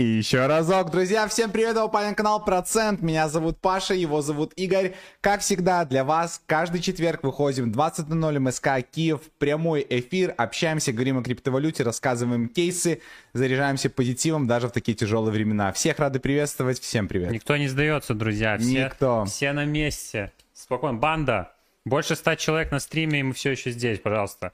И еще разок, друзья, всем привет, это Палин канал Процент, меня зовут Паша, его зовут Игорь. Как всегда, для вас каждый четверг выходим 20.00 МСК Киев, прямой эфир, общаемся, говорим о криптовалюте, рассказываем кейсы, заряжаемся позитивом даже в такие тяжелые времена. Всех рады приветствовать, всем привет. Никто не сдается, друзья, все, Никто. все на месте. Спокойно, банда, больше ста человек на стриме, и мы все еще здесь, пожалуйста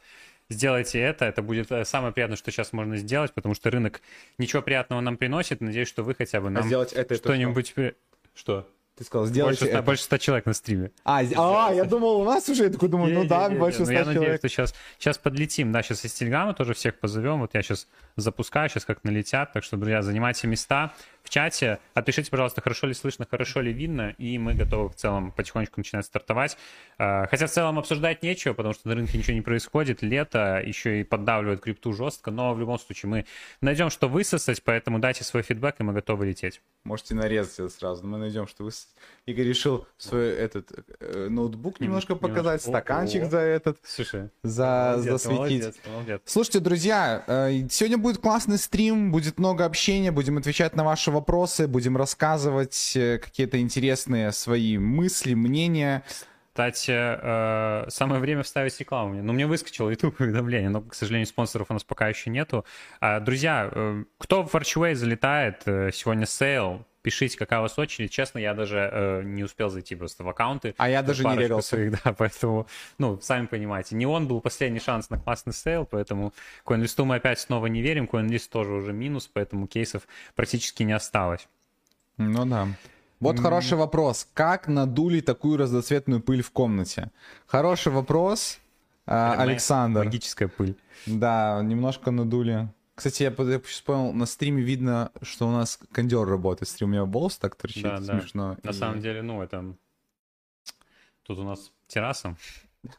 сделайте это. Это будет э, самое приятное, что сейчас можно сделать, потому что рынок ничего приятного нам приносит. Надеюсь, что вы хотя бы А нам сделать это, это что-нибудь... при- Что? Ты сказал, сделайте Больше ста, это. больше ста человек на стриме. А, з- а, я думал, у нас уже, я такой думаю, ну да, больше ну, ста Я надеюсь, человек. что сейчас, сейчас подлетим. Да, сейчас из Телеграма тоже всех позовем. Вот я сейчас запускаю, сейчас как налетят. Так что, друзья, занимайте места в чате. Отпишите, пожалуйста, хорошо ли слышно, хорошо ли видно. И мы готовы в целом потихонечку начинать стартовать. А, Хотя в целом обсуждать нечего, потому что на рынке ничего не происходит. Лето еще и поддавливает крипту жестко. Но в любом случае мы найдем, что высосать. Поэтому дайте свой фидбэк, и мы готовы лететь. Можете нарезать это сразу. Мы найдем, что вы... с- Игорь решил свой этот э, ноутбук немножко Немножко. показать, О, стаканчик о. за этот, Слушай, за, молодец, засветить. молодец, молодец. Слушайте, друзья, э, сегодня будет классный стрим, будет много общения, будем отвечать на ваши вопросы, будем рассказывать э, какие-то интересные свои мысли, мнения. Кстати, э, самое время вставить рекламу. мне. Ну, мне выскочило YouTube уведомление, но, к сожалению, спонсоров у нас пока еще нету. А, Друзья, э, кто в Archway залетает, сегодня sale, пишите, какая у вас очередь. Честно, я даже э, не успел зайти просто в аккаунты. А я даже не регался. своих, да, поэтому, ну, сами понимаете. Не он был последний шанс на классный sale, поэтому CoinList'у мы опять снова не верим. CoinList тоже уже минус, поэтому кейсов практически не осталось. Ну да. Вот хороший вопрос. Как надули такую разноцветную пыль в комнате? Хороший вопрос, Это Александр. Магическая пыль. Да, немножко надули. Кстати, я сейчас понял, на стриме видно, что у нас кондер работает. Стрим у меня волос так торчит, Да, да. смешно. На И- самом деле, ну, это... Тут у нас терраса.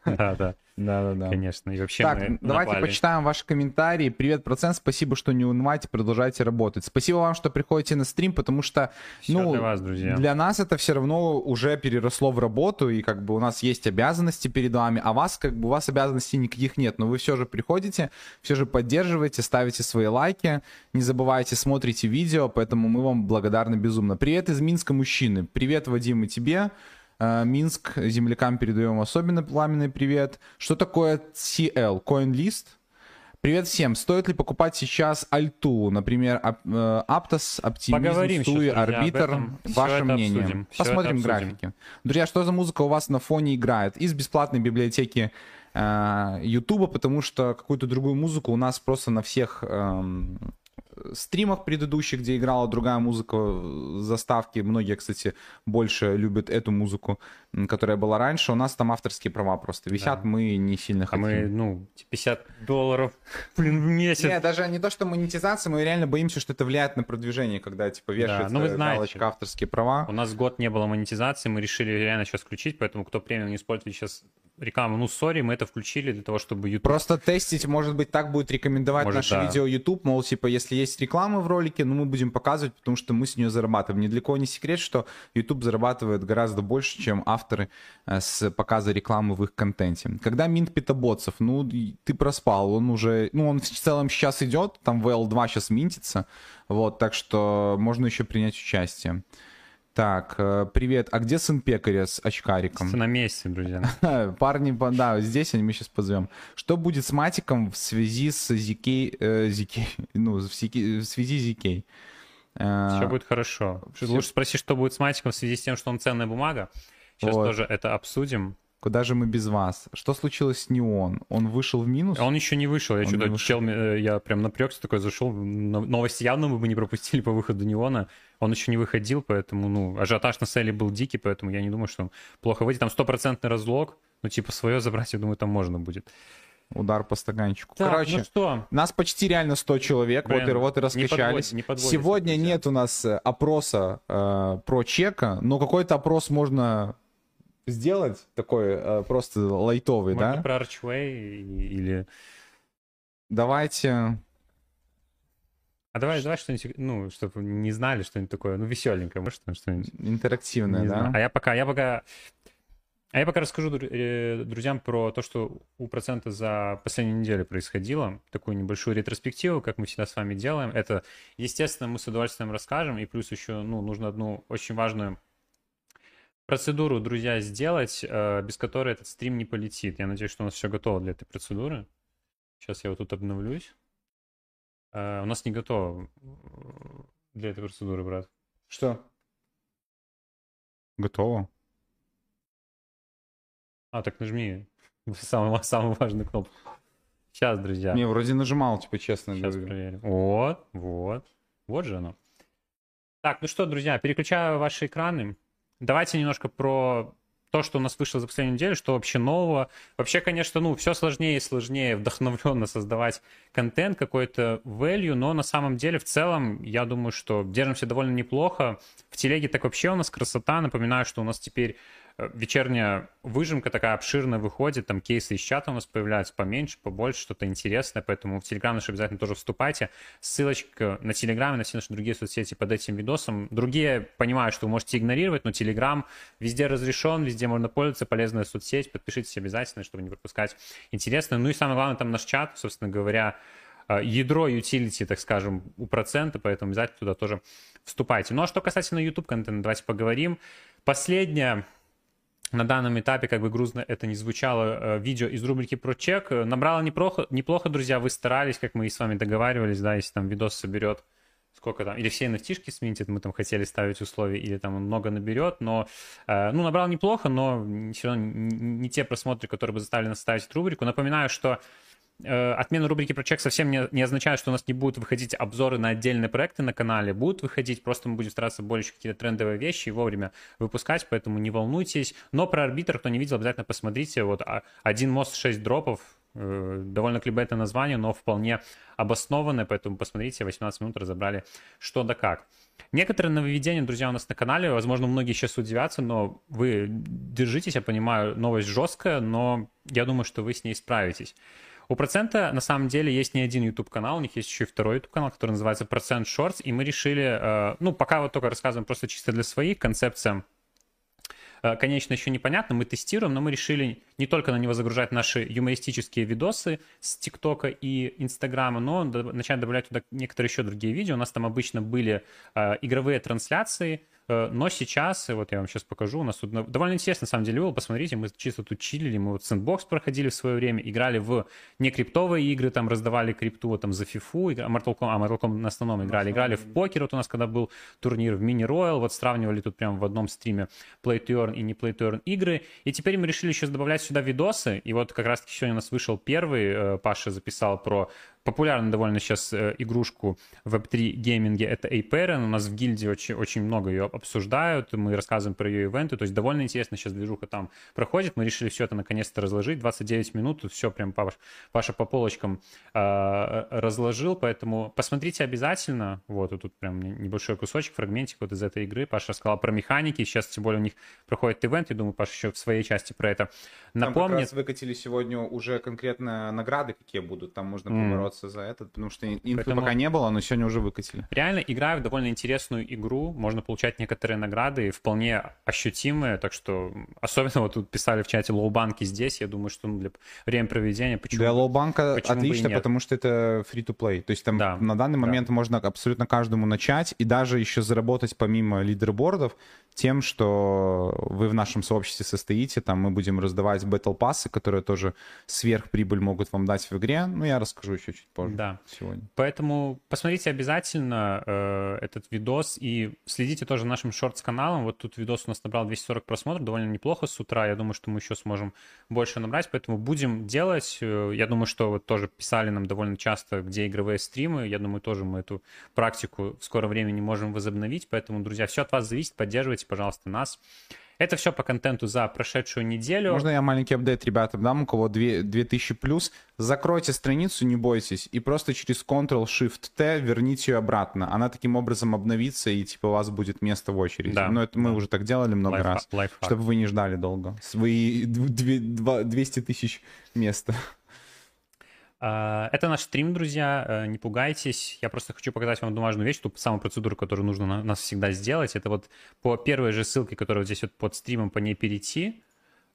Да, да, Да-да-да. конечно. И вообще Так, мы давайте напали. почитаем ваши комментарии. Привет, процент, спасибо, что не унываете, продолжайте работать. Спасибо вам, что приходите на стрим, потому что, Всё ну, для вас, друзья. для нас это все равно уже переросло в работу, и как бы у нас есть обязанности перед вами, а вас, как бы, у вас обязанностей никаких нет, но вы все же приходите, все же поддерживаете, ставите свои лайки, не забывайте, смотрите видео, поэтому мы вам благодарны безумно. Привет из Минска, мужчины. Привет, Вадим, и тебе. Э, Минск, землякам передаем особенно пламенный привет. Что такое CL? CoinList? Привет всем. Стоит ли покупать сейчас альту, например, ап- э, Aptos, Optimism, Поговорим этом. Всё Ваше мнение. обсудим. Посмотрим графики. Друзья, что за музыка у вас на фоне играет? Из бесплатной библиотеки э, Ютуба, потому что какую-то другую музыку у нас просто на всех эм, стримах предыдущих, где играла другая музыка, э, заставки. Многие, кстати, больше любят эту музыку, которая была раньше. У нас там авторские права просто висят, Да. мы не сильно А хотим. мы, ну, 50 долларов, блин, в месяц. Нет, даже не то, что монетизация, мы реально боимся, что это влияет на продвижение, когда типа вешается ну вы знаете. галочка авторские права. У нас год не было монетизации, мы решили реально сейчас включить, поэтому кто премиум не использует сейчас рекламу, ну, сори, мы это включили для того, чтобы YouTube... Просто тестить, может быть, так будет рекомендовать Может, наше да. видео YouTube, мол, типа, если есть реклама в ролике, ну, мы будем показывать, потому что мы с нее зарабатываем. Недалеко не секрет, что YouTube зарабатывает гораздо больше, чем авторы э, с показа рекламы в их контенте. Когда минт питоботсов, ну, ты проспал, он уже, ну, он в целом сейчас идет, там VL2 сейчас минтится, вот, так что можно еще принять участие. Так, э, привет, а где сын пекаря с очкариком? На месте, друзья. Парни, да, здесь они мы сейчас позовем. Что будет с матиком в связи с ZK, э, ZK ну, в, сики- в связи с? Э, Все будет хорошо. всё- Лучше спроси, что будет с матиком в связи с тем, что он ценная бумага. Сейчас Вот. тоже это обсудим. Куда же мы без вас? Что случилось с Неон? Он вышел в минус? Он еще не вышел. Я Он что-то не чел, э, я прям напрягся такой, зашел. но- Новости явно мы бы не пропустили по выходу Неона. Он еще не выходил, поэтому, ну, ажиотаж на селе был дикий, поэтому я не думаю, что он плохо выйдет. Там стопроцентный разлог. Ну, типа, свое забрать, я думаю, там можно будет. Удар по стаканчику. Так, Короче, ну что? нас почти реально 100 человек, вот, и, Блин, вот и не раскачались. подводь- не Сегодня друзья. нет у нас э, опроса э, про чека, но какой-то опрос можно сделать, такой э, просто лайтовый, Можно да? про Archway или... Давайте А давай, давай что-нибудь, ну, чтобы не знали что-нибудь такое, ну, веселенькое, может, что-нибудь? интерактивное, Не да? знаю. А я пока, я пока... А я пока расскажу э, друзьям про то, что у процента за последнюю неделю происходило. Такую небольшую ретроспективу, как мы всегда с вами делаем. Это, естественно, мы с удовольствием расскажем. И плюс еще, ну, нужно одну очень важную процедуру, друзья, сделать, э, без которой этот стрим не полетит. Я надеюсь, что у нас все готово для этой процедуры. Сейчас я вот тут обновлюсь. Э, у нас не готово для этой процедуры, брат. Что? Готово. А, так нажми самую, самую важную кнопку. Сейчас, друзья. Не, вроде нажимал, типа, честно Сейчас говорю. проверим. Вот, вот. Вот же оно. Так, ну что, друзья, переключаю ваши экраны. Давайте немножко про то, что у нас вышло за последнюю неделю, что вообще нового. Вообще, конечно, ну, все сложнее и сложнее вдохновленно создавать контент, какой-то value, но на самом деле, в целом, я думаю, что держимся довольно неплохо. В телеге так вообще у нас красота. Напоминаю, что у нас теперь вечерняя выжимка такая обширная выходит, там кейсы из чата у нас появляются поменьше, побольше, что-то интересное, поэтому в Телеграм наш обязательно тоже вступайте. Ссылочка на Телеграм и на все наши другие соцсети под этим видосом. Другие понимаю, что вы можете игнорировать, но Телеграм везде разрешен, везде можно пользоваться, полезная соцсеть, подпишитесь обязательно, чтобы не пропускать интересное. Ну и самое главное, там наш чат, собственно говоря, э, ядро utility, так скажем, у процента, поэтому обязательно туда тоже вступайте. Ну а что касательно YouTube контента, давайте поговорим. Последняя на данном этапе, как бы грустно это не звучало, э, видео из рубрики про чек э, набрало неплохо, неплохо, друзья, вы старались, как мы и с вами договаривались, да, если там видос соберет сколько там, или все nft сминтит, мы там хотели ставить условия, или там он много наберет, но, э, ну, набрал неплохо, но все равно не, те просмотры, которые бы заставили нас ставить рубрику. Напоминаю, что Э, отмена рубрики про чек совсем не, не означает, что у нас не будут выходить обзоры на отдельные проекты на канале. Будут выходить, просто мы будем стараться больше какие-то трендовые вещи вовремя выпускать, поэтому не волнуйтесь. Но про арбитр, кто не видел, обязательно посмотрите. Вот а, один мост, 6 дропов, э, довольно клибетное название, но вполне обоснованное, поэтому посмотрите, 18 минут разобрали что да как. Некоторые нововведения, друзья, у нас на канале, возможно, многие сейчас удивятся, но вы держитесь, я понимаю, новость жесткая, но я думаю, что вы с ней справитесь. У процента на самом деле есть не один YouTube канал, у них есть еще и второй YouTube канал, который называется Процент Shorts, и мы решили, э, ну пока вот только рассказываем просто чисто для своих, концепция э, конечно, еще непонятно, мы тестируем, но мы решили не только на него загружать наши юмористические видосы с ТикТока и Инстаграма, но начать добавлять туда некоторые еще другие видео. У нас там обычно были э, игровые трансляции, но сейчас, вот я вам сейчас покажу, у нас тут довольно интересно, на самом деле, было. Посмотрите, мы чисто тут чилили, мы вот сэндбокс проходили в свое время, играли в не криптовые игры, там раздавали крипту там за фифу, игра, Mortal Kombat, а Mortal Kombat на основном играли, играли в покер, вот у нас когда был турнир в Mini Royal, вот сравнивали тут прямо в одном стриме Play to Earn и не Play to Earn игры, и теперь мы решили сейчас добавлять сюда видосы, и вот как раз-таки сегодня у нас вышел первый, э, Паша записал про популярную довольно сейчас э, игрушку в Web3 гейминге, это Aperen. У нас в гильдии очень, очень много ее обсуждают, мы рассказываем про ее ивенты, то есть довольно интересно сейчас движуха там проходит. Мы решили все это наконец-то разложить, 29 минут, тут все прям Паша, Паша по полочкам э, разложил, поэтому посмотрите обязательно, вот тут прям небольшой кусочек, фрагментик вот из этой игры. Паша рассказал про механики, сейчас тем более у них проходит ивент, я думаю, Паша еще в своей части про это напомнит. Там как раз выкатили сегодня уже конкретно награды, какие будут, там можно побороться бороться за этот, потому что инфы Поэтому... пока не было, но сегодня уже выкатили. Реально играю в довольно интересную игру, можно получать некоторые награды, вполне ощутимые, так что особенно вот тут писали в чате low-банки здесь, я думаю, что ну, для время проведения почему Для low-банка отлично, потому что это free-to-play, то есть там да, на данный момент да. можно абсолютно каждому начать и даже еще заработать помимо лидербордов тем, что вы в нашем сообществе состоите, там мы будем раздавать батл пассы, которые тоже сверхприбыль могут вам дать в игре, ну я расскажу еще чуть позже да. сегодня. Поэтому посмотрите обязательно э, этот видос и следите тоже нашим шортс-каналом. Вот тут видос у нас набрал 240 просмотров, довольно неплохо с утра. Я думаю, что мы еще сможем больше набрать, поэтому будем делать. Э, я думаю, что вот тоже писали нам довольно часто, где игровые стримы. Я думаю, тоже мы эту практику в скором времени можем возобновить. Поэтому, друзья, все от вас зависит. Поддерживайте, пожалуйста, нас. Это все по контенту за прошедшую неделю. Можно я маленький апдейт ребятам дам, у кого 2, 2000 плюс? Закройте страницу, не бойтесь, и просто через Ctrl-Shift-T верните ее обратно. Она таким образом обновится, и типа у вас будет место в очереди. Да, Но это мы уже так делали много Life, раз, чтобы вы не ждали долго. Свои 200 тысяч места. А, это наш стрим, друзья, э, не пугайтесь. Я просто хочу показать вам одну важную вещь, ту самую процедуру, которую нужно нас всегда сделать. Это вот по первой же ссылке, которая вот здесь вот под стримом, по ней перейти.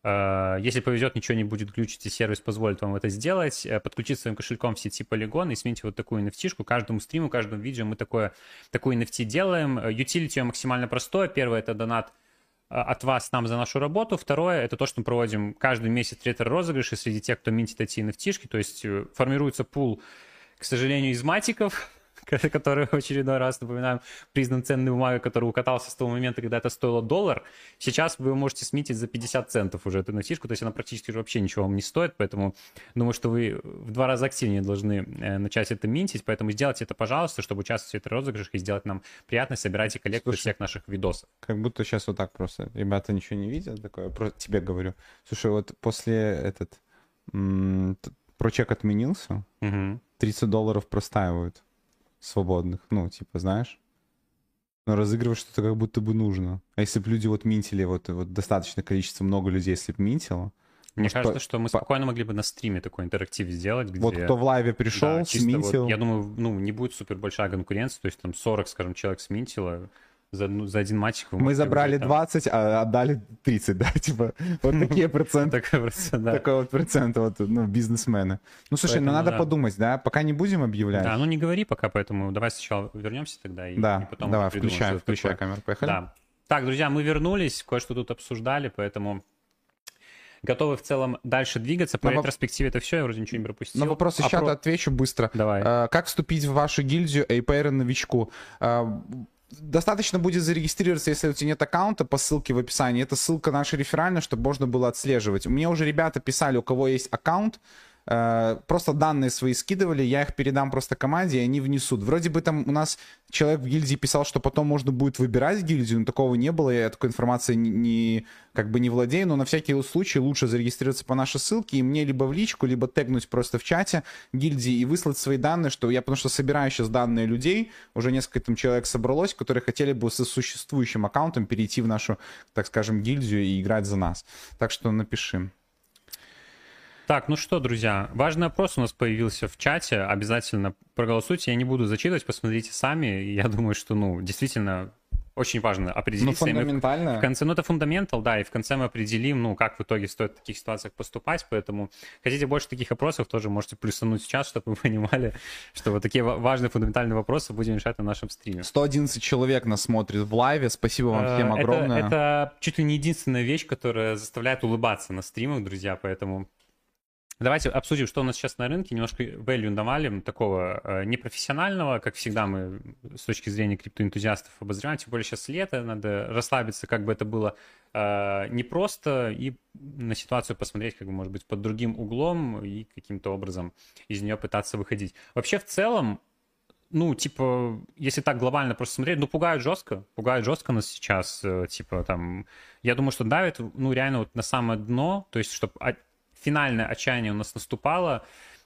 Э, если повезет, ничего не будет глючить, и сервис позволит вам это сделать. Э, подключить своим кошельком в сети Polygon и сменить вот такую nft Каждому стриму, каждому видео мы такое, такую NFT делаем. Utility ее максимально простое. Первое — это донат от вас нам за нашу работу. Второе — это то, что мы проводим каждый месяц ретро-розыгрыши среди тех, кто минтит эти nft То есть формируется пул, к сожалению, из матиков, который в очередной раз, напоминаем, признан ценной бумагой, который укатался с того момента, когда это стоило доллар. Сейчас вы можете сметить за 50 центов уже эту носишку, то есть она практически вообще ничего вам не стоит, поэтому думаю, что вы в два раза активнее должны э, начать это минтить, поэтому сделайте это, пожалуйста, чтобы участвовать в этой розыгрыше и сделать нам приятно, собирайте коллекцию всех наших видосов. Как будто сейчас вот так просто, ребята ничего не видят, такое, просто тебе говорю. Слушай, вот после этот, прочек отменился, угу. 30 долларов простаивают свободных, ну, типа, знаешь? Но разыгрывать что-то как будто бы нужно. А если бы люди вот минтили, вот, вот достаточное количество, много людей, если бы минтило, мне Может, кажется, по... что мы спокойно могли бы на стриме такой интерактив сделать, где... Вот кто в лайве пришел, да, сминтил. Вот, я думаю, ну, не будет супер большая конкуренция, то есть там 40, скажем, человек сминтило, за, ну, за один матчик. Мы забрали взять, 20, а отдали 30, да, типа, вот такие проценты. Такой вот процент, вот, ну, бизнесмены. Ну, слушай, ну надо подумать, да, пока не будем объявлять. Да, ну не говори пока, поэтому давай сначала вернемся тогда и Да, давай, включай, включай камеру, поехали. Да. Так, друзья, мы вернулись, кое-что тут обсуждали, поэтому готовы в целом дальше двигаться. По на ретроспективе это все, я вроде ничего не пропустил. На вопрос из а чата про... отвечу быстро. Давай. А, как вступить в вашу гильдию APR новичку? А, достаточно будет зарегистрироваться, если у тебя нет аккаунта по ссылке в описании. Это ссылка наша реферальная, чтобы можно было отслеживать. Мне уже ребята писали, у кого есть аккаунт, просто данные свои скидывали, я их передам просто команде, и они внесут. Вроде бы там у нас человек в гильдии писал, что потом можно будет выбирать гильдию, но такого не было, я такой информацией не, не, как бы не владею, но на всякий случай лучше зарегистрироваться по нашей ссылке и мне либо в личку, либо тегнуть просто в чате гильдии и выслать свои данные, что я потому что собираю сейчас данные людей, уже несколько там человек собралось, которые хотели бы со существующим аккаунтом перейти в нашу, так скажем, гильдию и играть за нас. Так что напиши. Так, ну что, друзья, важный вопрос у нас появился в чате. Обязательно проголосуйте. Я не буду зачитывать, посмотрите сами. Я думаю, что, ну, действительно, очень важно определиться. Ну, фундаментально. В конце, ну, это фундаментал, да, и в конце мы определим, ну, как в итоге стоит в таких ситуациях поступать, поэтому хотите больше таких опросов, тоже можете плюсануть сейчас, чтобы вы понимали, что вот такие важные фундаментальные вопросы будем решать на нашем стриме. 111 человек нас смотрит в лайве, спасибо вам всем э, огромное. Это, это чуть ли не единственная вещь, которая заставляет улыбаться на стримах, друзья, поэтому Давайте обсудим, что у нас сейчас на рынке. Немножко value давали, такого э, непрофессионального, как всегда мы с точки зрения криптоэнтузиастов обозреваем. Тем более сейчас лето, надо расслабиться, как бы это было э, непросто, и на ситуацию посмотреть, как бы, может быть, под другим углом и каким-то образом из нее пытаться выходить. Вообще, в целом, ну, типа, если так глобально просто смотреть, ну, пугают жестко, пугают жестко нас сейчас, э, типа, там, я думаю, что давит, ну, реально вот на самое дно, то есть, чтобы финальное отчаяние у нас наступало,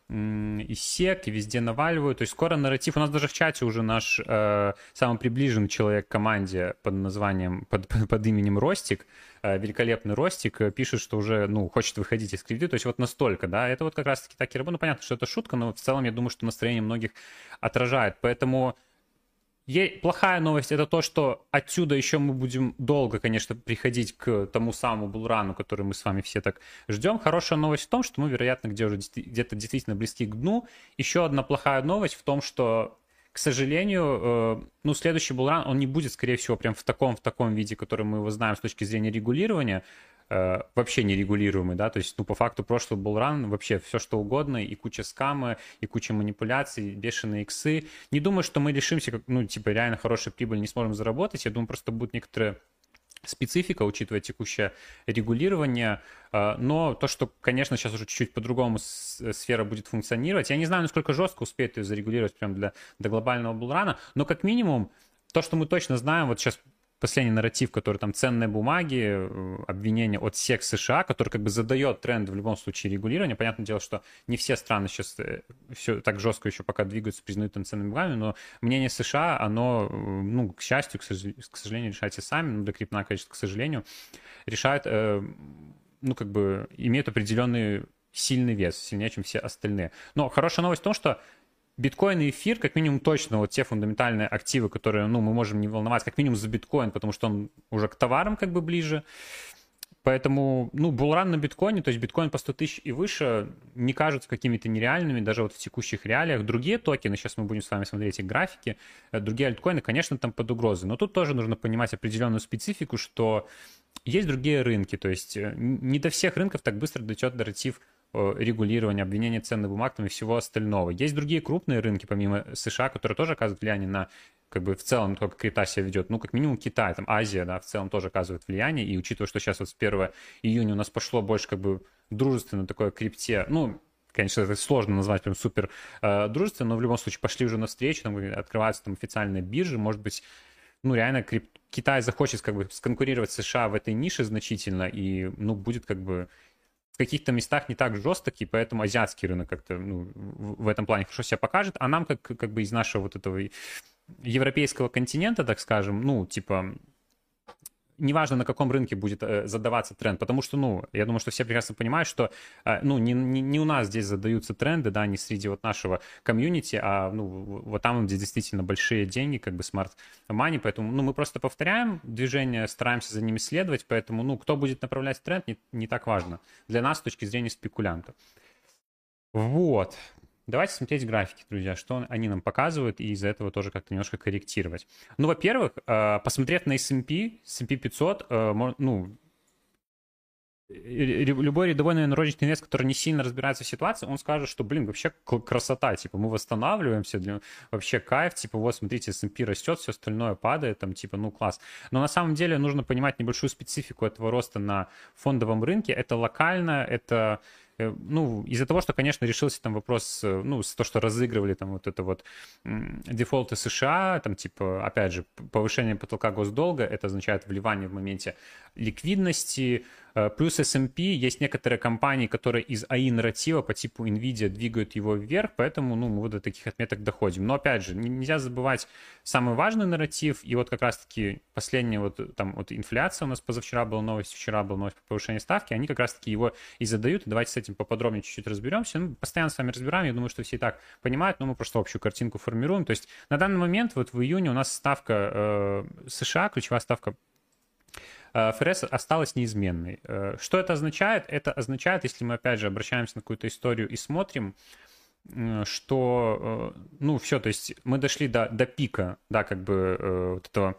и сек, и везде наваливают. То есть скоро нарратив... У нас даже в чате уже наш э, самый приближенный человек к команде под названием, под, под именем Ростик, э, великолепный Ростик, э, пишет, что уже, ну, хочет выходить из кредита. То есть вот настолько, да, это вот как раз-таки так и работает. Ну, понятно, что это шутка, но в целом я думаю, что настроение многих отражает. Поэтому Плохая новость это то, что отсюда еще мы будем долго, конечно, приходить к тому самому булрану, который мы с вами все так ждем. Хорошая новость в том, что мы, вероятно, где уже где-то действительно близки к дну. Еще одна плохая новость в том, что к сожалению, э, ну, следующий булран, он не будет, скорее всего, прям в таком, в таком виде, который мы его знаем с точки зрения регулирования. Э, вообще нерегулируемый, да, то есть, ну, по факту прошлый булран вообще все что угодно, и куча скамы, и куча манипуляций, бешеные иксы. Не думаю, что мы лишимся, как, ну, типа, реально хорошей прибыли не сможем заработать, я думаю, просто будут некоторые специфика, учитывая текущее регулирование, э, но то, что, конечно, сейчас уже чуть-чуть по-другому сфера будет функционировать, я не знаю, насколько жестко успеет ее зарегулировать прям для, для глобального булрана, но как минимум то, что мы точно знаем, вот сейчас последний нарратив, который там ценные бумаги, э, обвинения от СЕК США, который как бы задает тренд в любом случае регулирования. Понятное дело, что не все страны сейчас э, все так жестко еще пока двигаются, признают там ценными бумагами, но мнение США, оно, э, ну, к счастью, к сожалению, решайте сами, ну, до крипна, конечно, к сожалению, решает, ну, как бы имеют определенный сильный вес, сильнее, чем все остальные. Но хорошая новость в том, что биткоин и эфир, как минимум, точно вот те фундаментальные активы, которые, ну, мы можем не волноваться, как минимум за биткоин, потому что он уже к товарам как бы ближе. Поэтому, ну, булран на биткоине, то есть биткоин по 100 тысяч и выше, не кажутся какими-то нереальными даже вот в текущих реалиях. Другие токены, сейчас мы будем с вами смотреть их графики, э, другие альткоины, конечно, там под угрозой. Но тут тоже нужно понимать определенную специфику, что есть другие рынки, то есть э, не до всех рынков так быстро дойдет нарратив регулирования, обвинения ценных бумаг там, и всего остального. Есть другие крупные рынки, помимо США, которые тоже оказывают влияние на как бы в целом только крипта себя ведет, ну, как минимум Китай, там, Азия, да, в целом тоже оказывает влияние, и учитывая, что сейчас вот с 1 июня у нас пошло больше как бы дружественно такое крипте, ну, конечно, это сложно назвать прям супер э, дружественно, но в любом случае пошли уже навстречу, там открываются там официальные биржи, может быть, ну, реально крип... Китай захочет как бы сконкурировать США в этой нише значительно, и, ну, будет как бы в каких-то местах не так жесткий, поэтому азиатский рынок как-то ну, в этом плане хорошо себя покажет, а нам как, как бы из нашего вот этого европейского континента, так скажем, ну, типа, неважно, на каком рынке будет э, задаваться тренд, потому что, ну, я думаю, что все прекрасно понимают, что, э, ну, не, не, не у нас здесь задаются тренды, да, не среди вот нашего комьюнити, а, ну, вот там, где действительно большие деньги, как бы money, поэтому, ну, мы просто повторяем движение, стараемся за ними следовать, поэтому, ну, кто будет направлять тренд, не, не так важно для нас с точки зрения спекулянта. Вот. Давайте смотреть графики, друзья, что они нам показывают, и из-за этого тоже как-то немножко корректировать. Ну, во-первых, э, посмотрев на S&P, S&P 500, ну, любой рядовой, наверное, розничный инвестор, который не сильно разбирается в ситуации, он скажет, что, блин, вообще красота, типа, мы восстанавливаемся, для... вообще кайф, типа, вот, смотрите, S&P растет, все остальное падает, там, типа, ну, класс. Но на самом деле нужно понимать небольшую специфику этого роста на фондовом рынке. Это локально, это ну, из-за того, что, конечно, решился там вопрос, э, ну, то, что разыгрывали там вот это вот дефолты США, там, типа, опять же, повышение потолка госдолга, это означает вливание в моменте ликвидности, Э, плюс S&P есть некоторые компании, которые из AI нарратива по типу NVIDIA двигают его вверх, поэтому ну, мы вот до таких отметок доходим. Но опять же, нельзя забывать самый важный нарратив, и вот как раз-таки последняя вот там вот инфляция у нас позавчера была новость, вчера была новость по повышению ставки, они как раз-таки его и задают, давайте с этим поподробнее чуть-чуть разберемся. Ну, постоянно с вами разбираем, я думаю, что все и так понимают, но мы просто общую картинку формируем. То есть на данный момент вот в июне у нас ставка э, США, ключевая ставка Э, ФРС осталась неизменной. Э, что это означает? Это означает, если мы опять же обращаемся на какую-то историю и смотрим, что, э, ну, все, то есть мы дошли до, до пика, да, как бы вот этого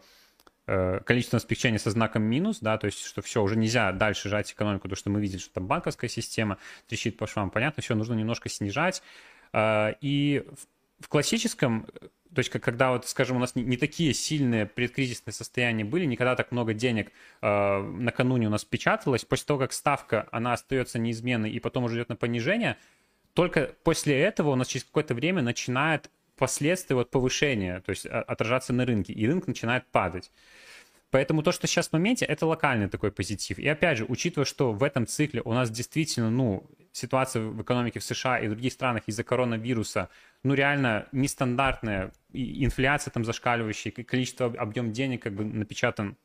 количественного смягчения со знаком минус, да, то есть что все, уже нельзя дальше жать экономику, потому что мы видели, что там банковская система трещит по швам, понятно, все, нужно немножко снижать. И в классическом то есть, когда вот, скажем, у нас не, такие сильные предкризисные состояния были, никогда так много денег э, накануне у нас печаталось, после того, как ставка, она остается неизменной и потом уже идет на понижение, только после этого у нас через какое-то время начинает последствия вот повышения, то есть отражаться на рынке, и рынок начинает падать. Поэтому то, что сейчас в моменте, это локальный такой позитив. И опять же, учитывая, что в этом цикле у нас действительно, ну, ситуация в экономике в США и в других странах из-за коронавируса, ну, реально нестандартная, и инфляция там зашкаливающая, количество, объем денег как бы напечатан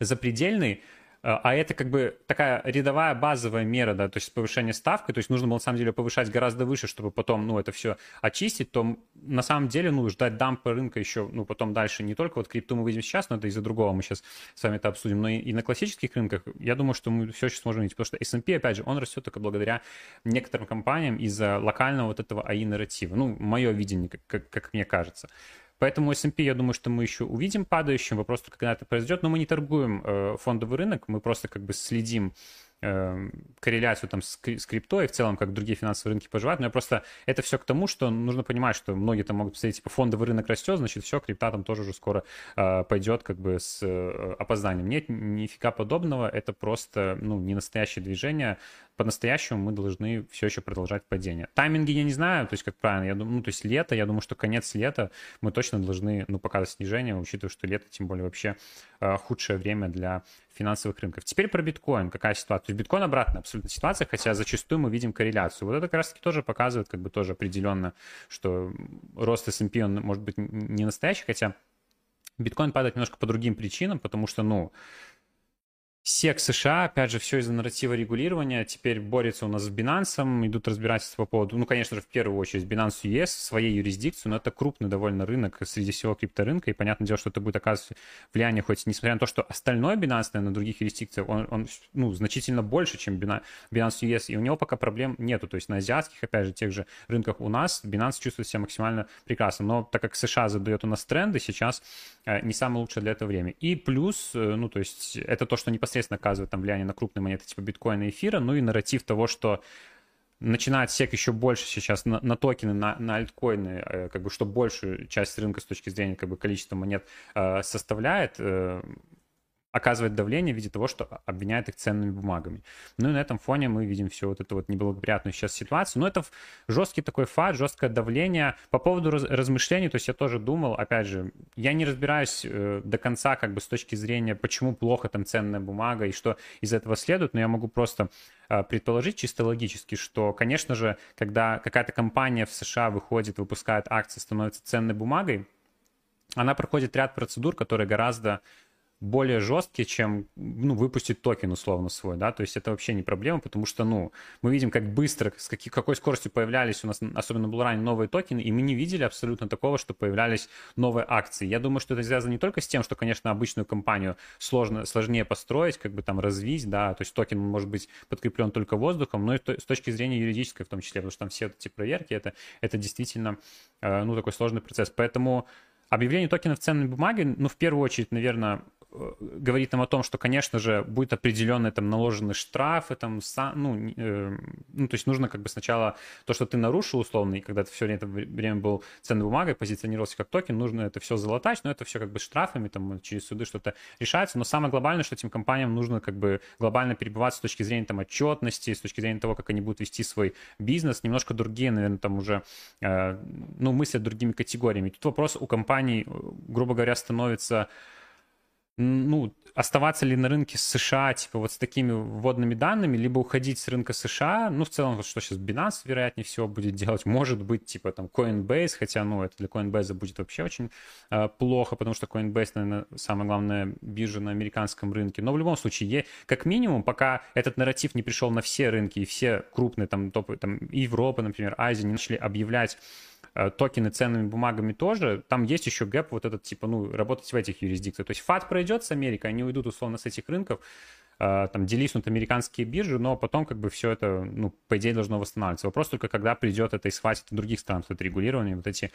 запредельный, а это как бы такая рядовая базовая мера, да, то есть повышение ставки, то есть нужно было на самом деле повышать гораздо выше, чтобы потом, ну, это все очистить, то на самом деле, ну, ждать дампа рынка еще, ну, потом дальше не только вот крипту мы выйдем сейчас, но это из-за другого мы сейчас с вами это обсудим, но и, и на классических рынках, я думаю, что мы все сейчас можем видеть, потому что S&P, опять же, он растет только благодаря некоторым компаниям из-за локального вот этого AI-нарратива, ну, мое видение, как, как, как мне кажется. Поэтому S&P, я думаю, что мы еще увидим падающим. Вопрос, когда это произойдет. Но мы не торгуем э, фондовый рынок, мы просто как бы следим э, корреляцию там с, с крипто и в целом, как другие финансовые рынки поживают. Но я просто это все к тому, что нужно понимать, что многие там могут посмотреть, типа фондовый рынок растет, значит все, крипта там тоже уже скоро э, пойдет как бы с э, опозданием. Нет, нифига подобного, это просто ну, не настоящее движение по-настоящему мы должны все еще продолжать падение. Тайминги я не знаю, то есть как правильно, я думаю, ну, то есть лето, я думаю, что конец лета мы точно должны, ну, показать снижение, учитывая, что лето, тем более, вообще э, худшее время для финансовых рынков. Теперь про биткоин. Какая ситуация? То есть биткоин обратная абсолютно ситуация, хотя зачастую мы видим корреляцию. Вот это как раз-таки тоже показывает как бы тоже определенно, что рост S&P, он может быть не настоящий, хотя биткоин падает немножко по другим причинам, потому что, ну, SEC США, опять же, все из-за нарратива регулирования, теперь борется у нас с Binance, идут разбирательства по поводу, ну, конечно же, в первую очередь Binance US, своей юрисдикции, но это крупный довольно рынок среди всего крипторынка, и понятное дело, что это будет оказывать влияние, хоть несмотря на то, что остальной Binance, наверное, на других юрисдикциях, он, он ну, значительно больше, чем Binance US, и у него пока проблем нету, то есть на азиатских, опять же, тех же рынках у нас Binance чувствует себя максимально прекрасно, но так как США задает у нас тренды, сейчас э, не самое лучшее для этого время. И плюс, э, ну, то есть это то, что непосредственно непосредственно оказывает там влияние на крупные монеты типа биткоина и эфира, ну и нарратив того, что начинает сек еще больше сейчас на, на токены, на, на альткоины, э, как бы что большую часть рынка с точки зрения как бы количества монет э, составляет, э, оказывает давление в виде того, что обвиняет их ценными бумагами. Ну и на этом фоне мы видим всю вот эту вот неблагоприятную сейчас ситуацию. Но это жесткий такой факт, жесткое давление. По поводу раз, размышлений, то есть я тоже думал, опять же, я не разбираюсь э, до конца как бы с точки зрения, почему плохо там ценная бумага и что из этого следует, но я могу просто э, предположить чисто логически, что, конечно же, когда какая-то компания в США выходит, выпускает акции, становится ценной бумагой, она проходит ряд процедур, которые гораздо более жесткий, чем ну, выпустить токен условно свой, да, то есть это вообще не проблема, потому что, ну, мы видим, как быстро, с какой, какой скоростью появлялись у нас, особенно был ранее новые токены, и мы не видели абсолютно такого, что появлялись новые акции. Я думаю, что это связано не только с тем, что, конечно, обычную компанию сложно, сложнее построить, как бы там развить, да, то есть токен может быть подкреплен только воздухом, но и с точки зрения юридической в том числе, потому что там все эти проверки, это, это действительно, э, ну, такой сложный процесс. Поэтому объявление токенов ценной бумаги, ну, в первую очередь, наверное, говорит нам о том, что, конечно же, будет определенный там наложенный штрафы, там, ну, э, ну, то есть нужно как бы сначала то, что ты нарушил условно, и когда ты все время, время был ценной бумагой, позиционировался как токен, нужно это все залатать, но это все как бы штрафами, там, через суды что-то решается, но самое глобальное, что этим компаниям нужно как бы глобально перебываться с точки зрения там отчетности, с точки зрения того, как они будут вести свой бизнес, немножко другие, наверное, там уже, э, ну, мыслят другими категориями. Тут вопрос у компаний, э, грубо говоря, становится ну, оставаться ли на рынке США, типа, вот с такими вводными данными, либо уходить с рынка США, ну, в целом, вот что сейчас Binance, вероятнее всего, будет делать, может быть, типа, там, Coinbase, хотя, ну, это для Coinbase будет вообще очень э, плохо, потому что Coinbase, наверное, самая главная биржа на американском рынке, но в любом случае, как минимум, пока этот нарратив не пришел на все рынки, и все крупные, там, топы, там, Европа, например, Азия, не начали объявлять токены ценными бумагами тоже, там есть еще гэп вот этот, типа, ну, работать в этих юрисдикциях. То есть ФАТ пройдет с Америкой, они уйдут условно с этих рынков, э, там делиснут американские биржи, но потом как бы все это, ну, по идее, должно восстанавливаться. Вопрос только, когда придет это и схватит других стран, вот это регулирование, вот эти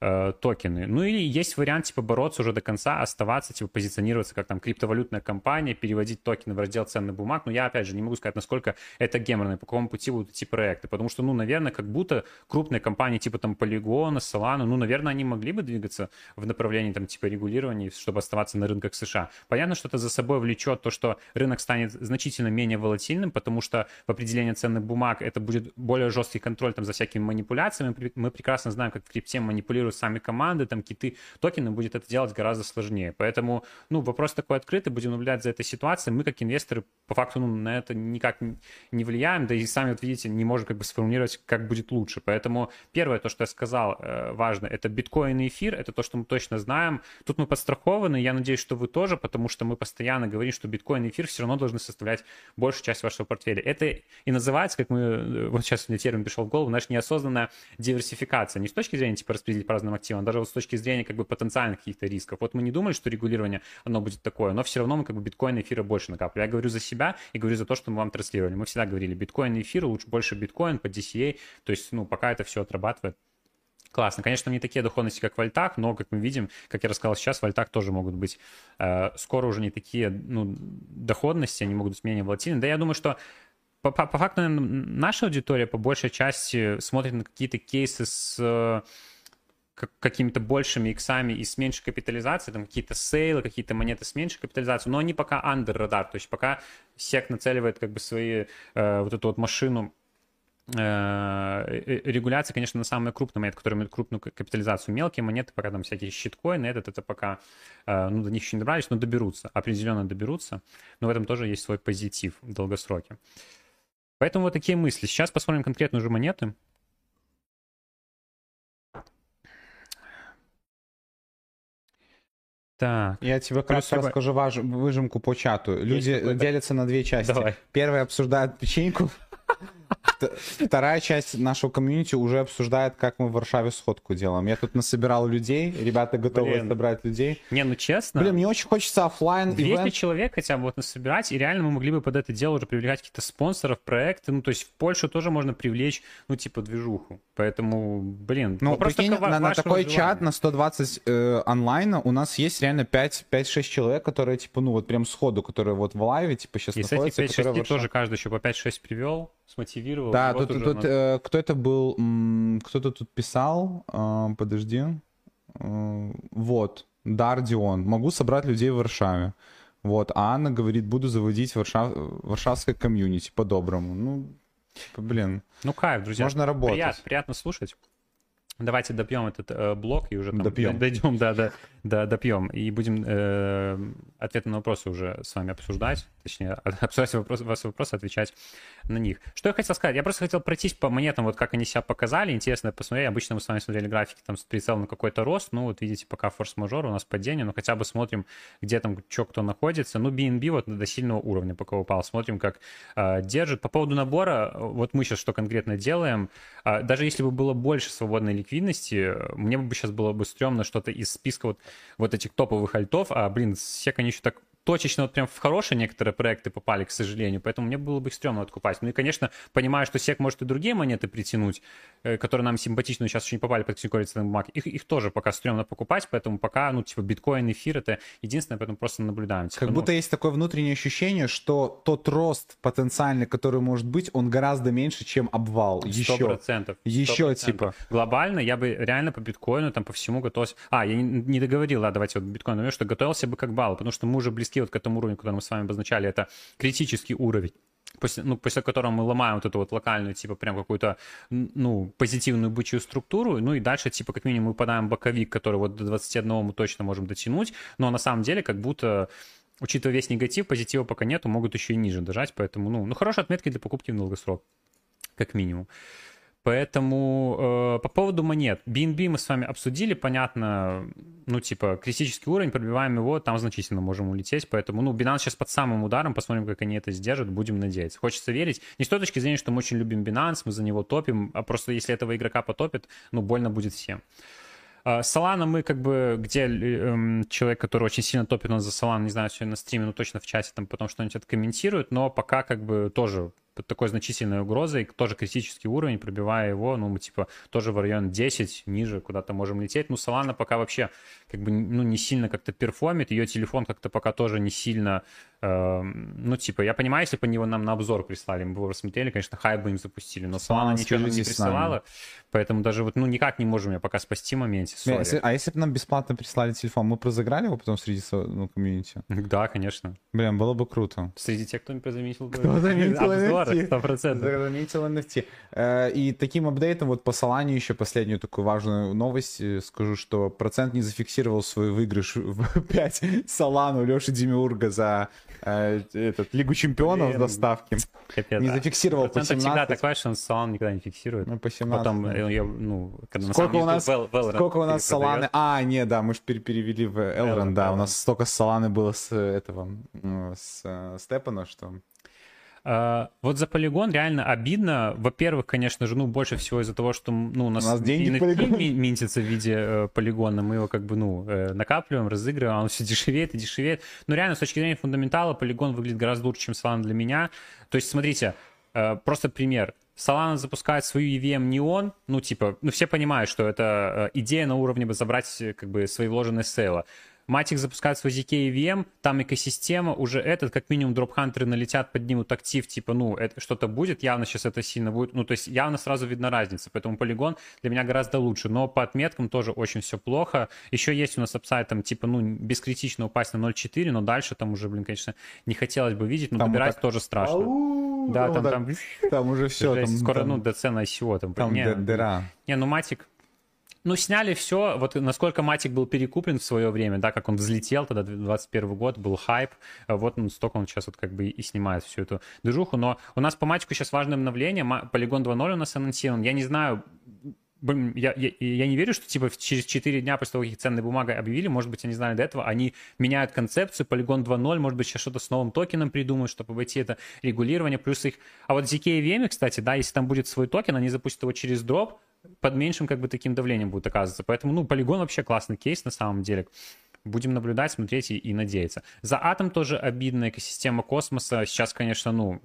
э, токены. Ну или есть вариант, типа, бороться уже до конца, оставаться, типа, позиционироваться как там криптовалютная компания, переводить токены в раздел ценных бумаг. Но я, опять же, не могу сказать, насколько это геморно, по какому пути будут идти проекты. Потому что, ну, наверное, как будто крупные компании, типа, там, Polygon, Solana, ну, наверное, они могли бы двигаться в направлении, там, типа, регулирования, чтобы оставаться на рынках США. Понятно, что это за собой влечет то, что рынок станет значительно менее волатильным, потому что в определении ценных бумаг это будет более жесткий контроль там за всякими манипуляциями. Мы прекрасно знаем, как в крипте манипулируют контролируют сами команды, там киты, токены, будет это делать гораздо сложнее. Поэтому, ну, вопрос такой открытый, будем наблюдать за этой ситуацией. Мы, как инвесторы, по факту, ну, на это никак не влияем, да и сами, вот видите, не можем как бы сформулировать, как будет лучше. Поэтому первое, то, что я сказал, э, важно, это биткоин и эфир, это то, что мы точно знаем. Тут мы подстрахованы, я надеюсь, что вы тоже, потому что мы постоянно говорим, что биткоин и эфир все равно должны составлять большую часть вашего портфеля. Это и называется, как мы, э, вот сейчас мне термин пришел в голову, знаешь, неосознанная диверсификация. Не с точки зрения, типа, распределить по разным активам, даже вот с точки зрения как бы потенциальных каких-то рисков. Вот мы не думали, что регулирование, оно будет такое, но все равно мы как бы биткоин и эфира больше накапливали. Я говорю за себя и говорю за то, что мы вам транслировали. Мы всегда говорили, биткоин и эфир, лучше больше биткоин по DCA, то есть, ну, пока это все отрабатывает, Классно. Конечно, не такие доходности, как в альтах, но, как мы видим, как я рассказал сейчас, в альтах тоже могут быть э, скоро уже не такие ну, доходности, они могут быть менее волатильны. Да я думаю, что по, по, по факту наша аудитория по большей части смотрит на какие-то кейсы с какими-то большими иксами и с меньшей капитализацией, там какие-то сейлы, какие-то монеты с меньшей капитализацией, но они пока under радар, то есть пока сек нацеливает как бы свои, э, вот эту вот машину э, регуляции, конечно, на самые крупные монеты, которые имеют крупную капитализацию. Мелкие монеты, пока там всякие щиткоины, этот, это пока, э, ну, до них еще не добрались, но доберутся, определенно доберутся. Но в этом тоже есть свой позитив в долгосроке. Поэтому вот такие мысли. Сейчас посмотрим конкретные уже монеты. Так. Я тебе Плюс кратко любой- расскажу важ- выжимку по чату. Люди делятся на две части. Давай. Первая обсуждает печеньку. Вт- Вторая часть нашего комьюнити уже обсуждает, как мы в Варшаве сходку делаем. Я тут насобирал людей, ребята готовы Блин. собрать людей. Не, ну честно, Блин, мне очень хочется оффлайн 200 event. человек хотя бы вот насобирать, и реально мы могли бы под это дело уже привлекать каких-то спонсоров, проекты. Ну, то есть в Польшу тоже можно привлечь, ну, типа, движуху. Поэтому, блин, Ну, прикинь, на, на такой желания. чат на 120 э, онлайна у нас есть реально 5 5-6 человек, которые, типа, ну, вот прям сходу, которые вот в лайве, типа, сейчас И с этих находятся. 5-6 которые в Варшаве. тоже каждый еще по 5-6 привел, смотивировал. Да, вот тут, тут, у нас- э, кто это был? Кто-то тут писал. э, подожди. Э, вот. Дардион. Могу собрать людей в Варшаве. Вот. А Анна говорит, буду заводить варшав... варшавское комьюнити по-доброму. Ну, типа, блин. Ну, кайф, друзья. Можно работать. Приятно, приятно слушать. Давайте допьем этот э, блок и уже там Допьем. дойдем, да, да, да, допьем. И будем э, ответы на вопросы уже с вами обсуждать, точнее, обсуждать вопросы, ваши вопросы, отвечать на них. Что я хотел сказать? Я просто хотел пройтись по монетам, вот как они себя показали. Интересно посмотреть. Обычно мы с вами смотрели графики там с прицелом на какой-то рост. Ну, вот видите, пока форс-мажор, у нас падение, но хотя бы смотрим, где там что кто находится. Ну, BNB вот до сильного уровня пока упал. Смотрим, как э, держит. По поводу набора, вот мы сейчас что конкретно делаем. А, Даже если бы было больше свободной ликвидности, э, мне бы сейчас было бы стрёмно что-то из списка вот, вот этих топовых альтов, а, блин, сек они так точечно вот прям в хорошие некоторые проекты попали, к сожалению, поэтому мне было бы их стрёмно откупать. Ну и, конечно, понимаю, что сек может и другие монеты притянуть, э, которые нам симпатичны, но сейчас еще не попали под категорию ценных бумаг. Их, их тоже пока стрёмно покупать, поэтому пока, ну, типа, биткоин, эфир, это единственное, поэтому просто наблюдаем. Типа, Как ну, будто есть такое внутреннее ощущение, что тот рост потенциальный, который может быть, он гораздо меньше, чем обвал. Сто Еще. процентов. Еще, Сто процентов. типа. Глобально я бы реально по биткоину, там, по всему готовился... А, я не, не договорил, да, давайте вот биткоин что готовился бы как балл, потому что мы уже близки вот к этому уровню, который мы с вами обозначали, это критический уровень. После, ну, после которого мы ломаем вот эту вот локальную, типа, прям какую-то, ну, позитивную бычью структуру, ну, и дальше, типа, как минимум, мы попадаем в боковик, который вот до 21 мы точно можем дотянуть, но на самом деле, как будто, учитывая весь негатив, позитива пока нету, могут еще и ниже дожать, поэтому, ну, ну хорошие отметки для покупки в долгосрок, как минимум. Поэтому э, по поводу монет. BNB мы с вами обсудили, понятно, ну, типа, критический уровень, пробиваем его, там значительно можем улететь, поэтому, ну, Binance сейчас под самым ударом, посмотрим, как они это сдержат, будем надеяться. Хочется верить, не с той точки зрения, что мы очень любим Binance, мы за него топим, а просто если этого игрока потопит, ну, больно будет всем. А, Solana мы как бы, где эм, человек, который очень сильно топит нас за Solana, не знаю, сегодня на стриме, но точно в чате там потом что-нибудь откомментирует, но пока как бы тоже под такой значительной угрозой, тоже критический уровень, пробивая его, ну, мы типа тоже в район 10, ниже куда-то можем лететь. Ну, Solana пока вообще как бы, ну, не сильно как-то перформит, ее телефон как-то пока тоже не сильно, эм, ну, типа, я понимаю, если бы они его нам на обзор прислали, мы бы его рассмотрели, конечно, хайп бы им запустили, но Solana, ничего нам не присылала, поэтому даже вот, ну, никак не можем ее пока спасти в моменте, Не, сори. если- а если бы нам бесплатно прислали телефон, мы бы разыграли его потом среди ну, комьюнити? Да, конечно. Блин, было бы круто. Среди тех, кто не заметил Кто заметил NFT? 100%. Заметил NFT. И таким апдейтом вот по Solana еще последнюю такую важную новость э, скажу, что процент не зафиксировал свой выигрыш в 5 Solana у Леши Демиурга за э, этот, Лигу Чемпионов с Блин. доставки. Капец. Не зафиксировал по Процент всегда 17. такой, что он Solana никогда не фиксирует. Ну, по 17. Потом, да. э, я, ну, когда Сколько у нас, сколько у. Solana? А, не, да, мы же перевели в Elrond, да, у нас столько Solana было с этого, с Степана, что... А, вот за полигон реально обидно. Во-первых, конечно же, ну, больше всего из-за того, что ну, у нас, У нас деньги минтится в виде э, полигона, мы его как бы, ну, э, накапливаем, разыгрываем, а он все дешевеет и дешевеет. Но реально, с точки зрения фундаментала, полигон выглядит гораздо лучше, чем Solana для меня. То есть, смотрите, э, просто пример. Solana запускает свою EVM Neon, ну, типа, ну, все понимают, что это э, идея на уровне бы забрать, э, как бы, свои вложенные сейла. Matic запускает свой ZK EVM, там экосистема, уже этот, как минимум, дроп-хантеры налетят, поднимут актив, типа, ну, это что-то будет, явно сейчас это сильно будет, ну, то есть явно сразу видна разница, поэтому полигон для меня гораздо лучше, но по отметкам тоже очень все плохо. Еще есть у нас upside, там, типа, ну, бескритично упасть на 0.4, но дальше там уже, блин, конечно, не хотелось бы видеть, но Там добирать так- тоже страшно. Ау, Да, там, вот там, так, там уже все, там, скоро, там, ну, ДЦ на ICO, там, там не, дыра. не, ну Матик, ну сняли все, вот насколько Матик был перекуплен в свое время, да, как он взлетел тогда, 21 год, был хайп, вот он столько он сейчас вот как бы и снимает всю эту движуху, но у нас по Матику сейчас важное обновление, Polygon 2.0 у нас анонсирован, я не знаю, я, я, я не верю, что типа через 4 дня после того, как их ценной бумагой объявили, может быть, они знали до этого, они меняют концепцию, полигон 2.0, может быть, сейчас что-то с новым токеном придумают, чтобы обойти это регулирование, плюс их... А вот ZK EVM, кстати, да, если там будет свой токен, они запустят его через drop, под меньшим как бы таким давлением будет оказываться. Поэтому, ну, полигон вообще классный кейс на самом деле. Будем наблюдать, смотреть и, и надеяться. За атом тоже обидная экосистема космоса. Сейчас, конечно, ну,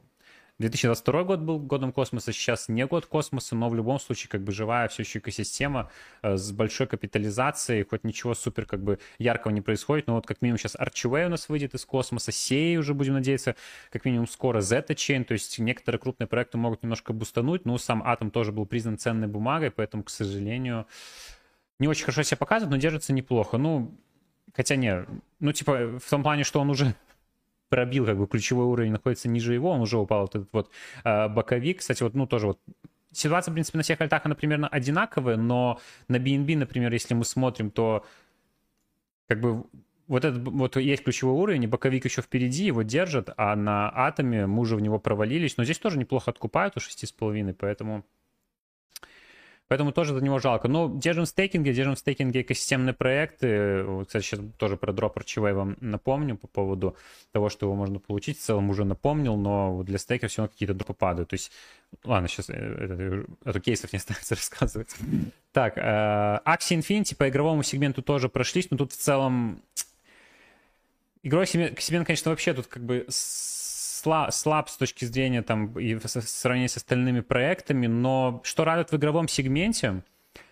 2022 год был годом космоса, сейчас не год космоса, но в любом случае как бы живая все еще экосистема э, с большой капитализацией, хоть ничего супер как бы яркого не происходит, но вот как минимум сейчас Archway у нас выйдет из космоса, Sei уже будем надеяться, как минимум скоро Zeta Chain, то есть некоторые крупные проекты могут немножко бустануть, но сам Атом тоже был признан ценной бумагой, поэтому, к сожалению, не очень хорошо себя показывает, но держится неплохо. Ну, хотя не, ну типа в том плане, что он уже пробил как бы ключевой уровень, находится ниже его, он уже упал вот этот вот э, боковик. Кстати, вот, ну, тоже вот ситуация, в принципе, на всех альтах, она примерно одинаковая, но на BNB, например, если мы смотрим, то как бы вот этот вот есть ключевой уровень, боковик еще впереди, его держат, а на атоме мы уже в него провалились. Но здесь тоже неплохо откупают у 6,5, поэтому Поэтому тоже за него жалко. Но держим в стейкинге, держим в стейкинге экосистемные проекты. Кстати, сейчас тоже про дроп арчивай вам напомню по поводу того, что его можно получить. В целом уже напомнил, но для стейкера все равно какие-то дропы падают. То есть, ладно, сейчас это, это кейсов не останется рассказывать. Так, э, Axie Infinity по игровому сегменту тоже прошлись, но тут в целом игровой сегмент, конечно, вообще тут как бы слаб, слаб с точки зрения там и в сравнении с остальными проектами, но что радует в игровом сегменте,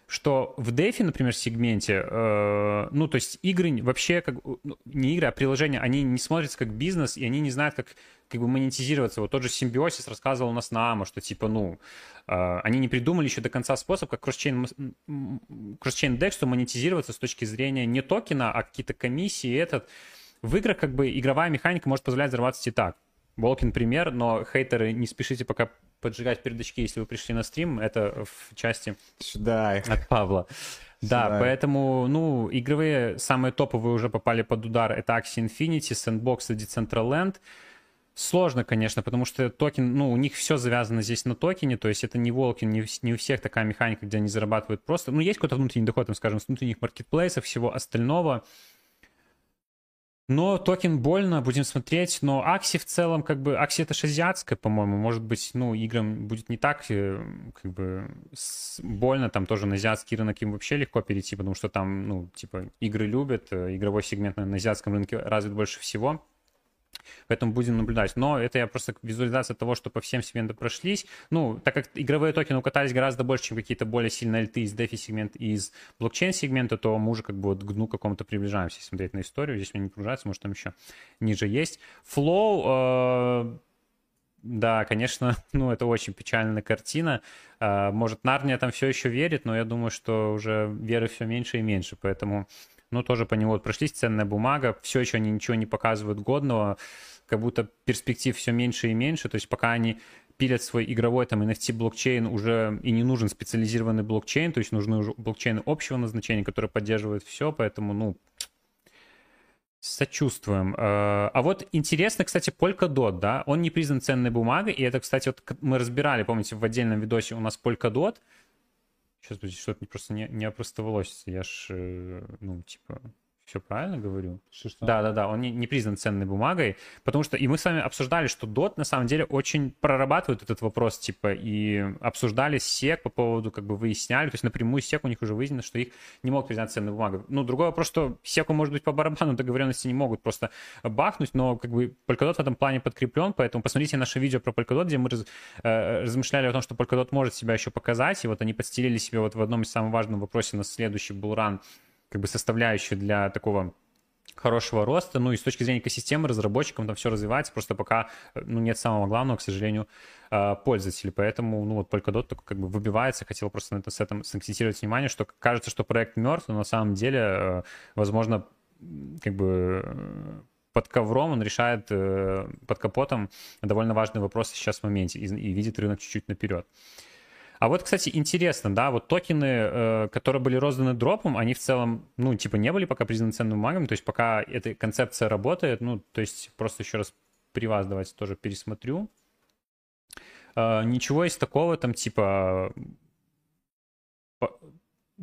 что в DeFi, например, сегменте, э, ну, то есть игры вообще, как, ну, не игры, а приложения, они не смотрятся как бизнес, и они не знают, как, как бы монетизироваться. Вот тот же Симбиосис рассказывал у нас на АМА, что типа, ну, э, они не придумали еще до конца способ, как кросс-чейн, кросс-чейн DEX, что монетизироваться с точки зрения не токена, а какие-то комиссии, этот. В играх как бы игровая механика может позволять зарабатывать и так. Волкин пример, но хейтеры, не спешите пока поджигать передачки, если вы пришли на стрим. Это в части Сюда. от Павла. Да, Сюда. поэтому, ну, игровые самые топовые уже попали под удар. Это Axie Infinity, Sandbox и Decentraland. Сложно, конечно, потому что токен, ну, у них все завязано здесь на токене, то есть это не Walken, не, не у всех такая механика, где они зарабатывают просто. Ну, есть какой-то внутренний доход, там, скажем, с внутренних маркетплейсов, всего остального. Но токен больно, будем смотреть. Но Axie в целом, как бы, Axie это же азиатская, по-моему. Может быть, ну, играм будет не так, э, как бы, больно. Там тоже на азиатский рынок им вообще легко перейти, потому что там, ну, типа, игры любят. Э, игровой сегмент на азиатском рынке развит больше всего. Поэтому будем наблюдать. Но это я просто визуализация того, что по всем сегментам прошлись. Ну, так как игровые токены укатались гораздо больше, чем какие-то более сильные альты из DeFi сегмента и из блокчейн сегмента, то мы уже как бы вот к дну какому-то приближаемся, смотреть на историю. Здесь мне не погружается, может там еще ниже есть. Flow, э, да, конечно, ну это очень печальная картина. Э, может, Нарния там все еще верит, но я думаю, что уже веры все меньше и меньше, поэтому ну, тоже по нему вот прошлись, ценная бумага, все еще они ничего не показывают годного, как будто перспектив все меньше и меньше, то есть пока они пилят свой игровой там NFT блокчейн, уже и не нужен специализированный блокчейн, то есть нужны уже блокчейны общего назначения, которые поддерживают все, поэтому, ну, Сочувствуем. Э, а вот интересно, кстати, Polkadot, да, он не признан ценной бумагой, и это, кстати, вот мы разбирали, помните, в отдельном видосе у нас Polkadot, Сейчас, что-то просто не, не опростовалось. Я ж, э, ну, типа, все правильно говорю? Что? Да, да, да, он не, не признан ценной бумагой, потому что и мы с вами обсуждали, что DOT на самом деле очень прорабатывает этот вопрос, типа, и обсуждали SEC по поводу, как бы выясняли, то есть напрямую SEC у них уже выяснено, что их не могут признать ценной бумагой. Ну, другой вопрос, что SEC может быть по барабану договоренности не могут просто бахнуть, но как бы Polkadot в этом плане подкреплен, поэтому посмотрите наше видео про Polkadot, где мы раз, э, размышляли о том, что Polkadot может себя еще показать, и вот они подстелили себе вот в одном из самых важных вопросов на следующий булран как бы составляющую для такого хорошего роста. Ну и с точки зрения экосистемы разработчикам там все развивается, просто пока ну, нет самого главного, к сожалению, а, пользователей. Поэтому ну вот Polkadot только как бы выбивается. Хотел просто на это, с этим сакцентировать внимание, что кажется, что проект мертв, но на самом деле, э, возможно, как бы под ковром он решает э, под капотом довольно важные вопросы сейчас в моменте и, и видит рынок чуть-чуть наперед. А вот, кстати, интересно, да, вот токены, э, которые были розданы дропом, они в целом, ну, типа, не были пока признаны ценным бумагами, то есть пока эта концепция работает, ну, то есть просто еще раз при вас давайте тоже пересмотрю. Э, ничего из такого там, типа,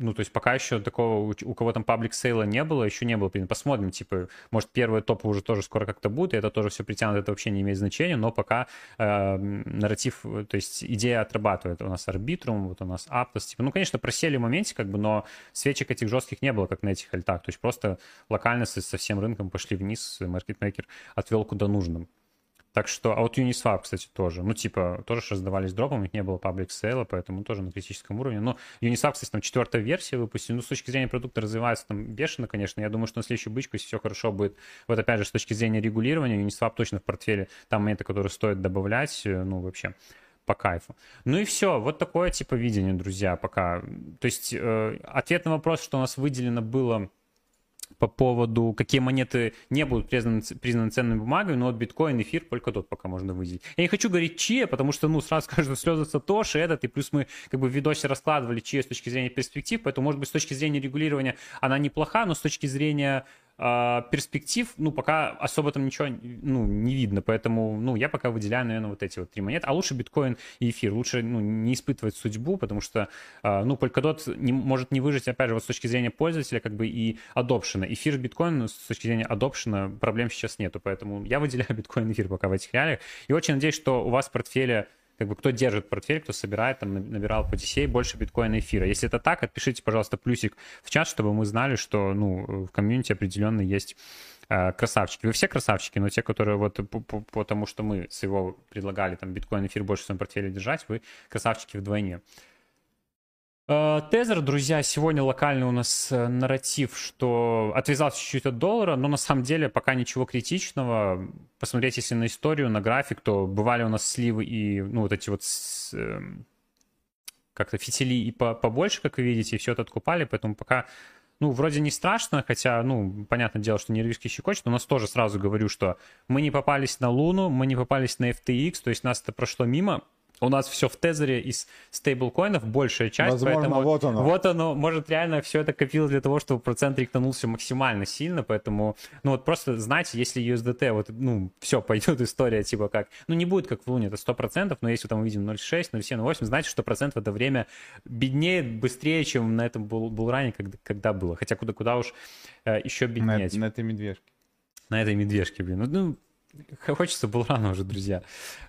ну, то есть пока еще такого, у кого там паблик сейла не было, еще не было. Посмотрим, типа, может, первые топы уже тоже скоро как-то будут, и это тоже все притянут, это вообще не имеет значения, но пока э, нарратив, то есть идея отрабатывает. У нас арбитрум, вот у нас аптос, типа, ну, конечно, просели в моменте, как бы, но свечек этих жестких не было, как на этих альтах, то есть просто локально со всем рынком пошли вниз, маркетмейкер отвел куда нужно. Так что, а вот Uniswap, кстати, тоже. Ну, типа, тоже раздавались дропом, их не было паблик сейла, поэтому тоже на критическом уровне. Но Uniswap, кстати, там четвертая версия выпустили. Ну, с точки зрения продукта развивается там бешено, конечно. Я думаю, что на следующую бычку, если все хорошо будет, вот опять же, с точки зрения регулирования, Uniswap точно в портфеле, там моменты, которые стоит добавлять, э, ну, вообще по кайфу. Ну и все, вот такое типа видение, друзья, пока. То есть э, ответ на вопрос, что у нас выделено было по поводу, какие монеты не будут признаны, признаны ценными бумагами, но вот биткоин, эфир, только тот пока можно выделить. Я не хочу говорить чьи, потому что, ну, сразу скажут, что слезы Сатоши, этот, и плюс мы как бы в видосе раскладывали чьи с точки зрения перспектив, поэтому, может быть, с точки зрения регулирования она неплоха, но с точки зрения перспектив, ну, пока особо там ничего, ну, не видно, поэтому, ну, я пока выделяю, наверное, вот эти вот три монеты, а лучше биткоин и эфир, лучше, ну, не испытывать судьбу, потому что, а, ну, Polkadot не, может не выжить, опять же, вот с точки зрения пользователя, как бы и адопшена. Эфир, биткоин, ну, с точки зрения адопшена проблем сейчас нету, поэтому я выделяю биткоин и эфир пока в этих реалиях, и очень надеюсь, что у вас в портфеле как бы кто держит портфель, кто собирает, там, набирал по DCA больше биткоина эфира. Если это так, отпишите, пожалуйста, плюсик в чат, чтобы мы знали, что, ну, в комьюнити определенно есть э, красавчики. Вы все красавчики, но те, которые вот потому что мы с его предлагали там биткоин эфир больше в своем портфеле держать, вы красавчики вдвойне. Э, Тезер, друзья, сегодня локальный у нас э, нарратив, что отвязался чуть-чуть от доллара, но на самом деле пока ничего критичного. Посмотреть, если на историю, на график, то бывали у нас сливы и, ну, вот эти вот эм, как-то фитили и побольше, как вы видите, и все это откупали, поэтому пока ну, вроде не страшно, хотя, ну, понятное дело, что нервишки щекочет, но у нас тоже сразу говорю, что мы не попались на Луну, мы не попались на FTX, то есть нас это прошло мимо, у нас все в тезере из стейблкоинов, большая часть. Возможно, поэтому вот оно. Вот оно, может, реально все это копилось для того, чтобы процент рикнулся максимально сильно, поэтому, ну вот просто знаете, если USDT, вот, ну, все, пойдет история, типа как, ну не будет как в Луне, это 100%, но если там мы видим 0,6, 0,7, 0,8, знаете, что процент в это время беднее быстрее, чем на этом был, был ранее, когда, когда было. Хотя куда-куда уж э, еще беднее. На, на этой медвежке. На этой медвежке, блин. Ну, ну Хочется было рано уже, друзья.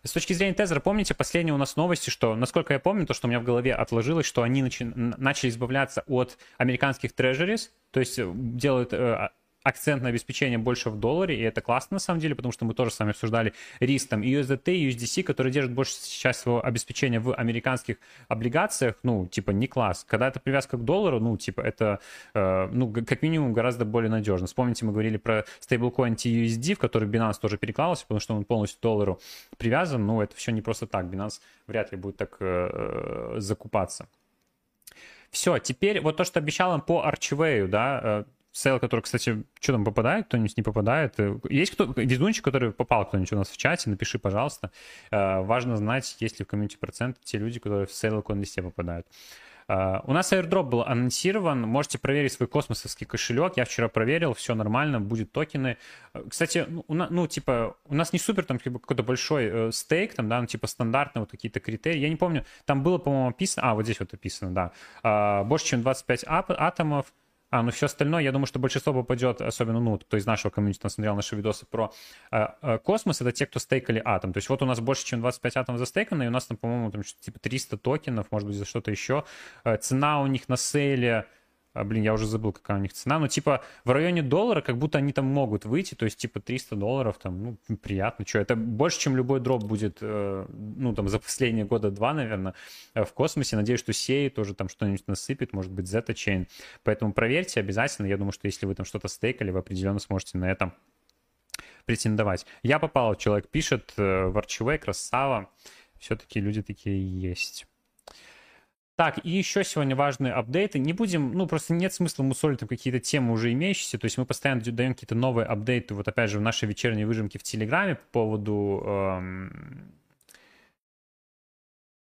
С точки зрения Тезера, помните последние у нас новости, что, насколько я помню, то, что у меня в голове отложилось, что они начали избавляться от американских трежерис, то есть э, делают э, акцент на обеспечение больше в долларе, и это классно на самом деле, потому что мы тоже с вами обсуждали риск там USDT, и USDC, которые держат больше сейчас своего обеспечения в американских облигациях, ну, типа, не класс. Когда это привязка к доллару, ну, типа, это, э, ну, как минимум гораздо более надежно. Вспомните, мы говорили про стейблкоин TUSD, в который Binance тоже перекладывался, потому что он полностью к доллару привязан, ну, это все не просто так, Binance вряд ли будет так э, закупаться. Все, теперь вот то, что обещал им по Archway, да, э, sale, который, кстати, что там попадает, кто-нибудь не попадает. Есть кто везунчик, который попал кто-нибудь у нас в чате, напиши, пожалуйста. Э, важно знать, есть ли в комьюнити процент те люди, которые в sale листе попадают. Э, у нас airdrop был анонсирован, можете проверить свой космосовский кошелек, я вчера проверил, все нормально, будет токены. Кстати, ну, ну типа, у нас не супер там типа, какой-то большой э, stake, там, да, ну, типа стандартные вот какие-то критерии, я не помню, там было, по-моему, описано, а, вот здесь вот описано, да, больше, чем 25 ап- атомов, а, ну все остальное, я думаю, что большинство попадет, особенно, ну, кто из нашего комьюнити смотрел наши видосы про э, космос, это те, кто стейкали атом. То есть вот у нас больше, чем 25 атомов застейкано, и у нас там, по-моему, там типа 300 токенов, может быть, за что-то еще. Э, цена у них на сейле а, блин, я уже забыл, какая у них цена, но типа в районе доллара, как будто они там могут выйти, то есть типа 300 долларов, там, ну, приятно, что, это больше, чем любой дроп будет, э, ну, там, за последние года два, наверное, э, в космосе, надеюсь, что сей тоже там что-нибудь насыпет, может быть, Zeta Chain, поэтому проверьте обязательно, я думаю, что если вы там что-то стейкали, вы определенно сможете на этом претендовать. Я попал, человек пишет, э, в Archway, красава, все-таки люди такие есть. Так, и еще сегодня важные апдейты. Не будем, ну, просто нет смысла мусолить там какие-то темы уже имеющиеся. То есть мы постоянно даем какие-то новые апдейты. Вот опять же в нашей вечерней выжимке в Телеграме по поводу... Эм,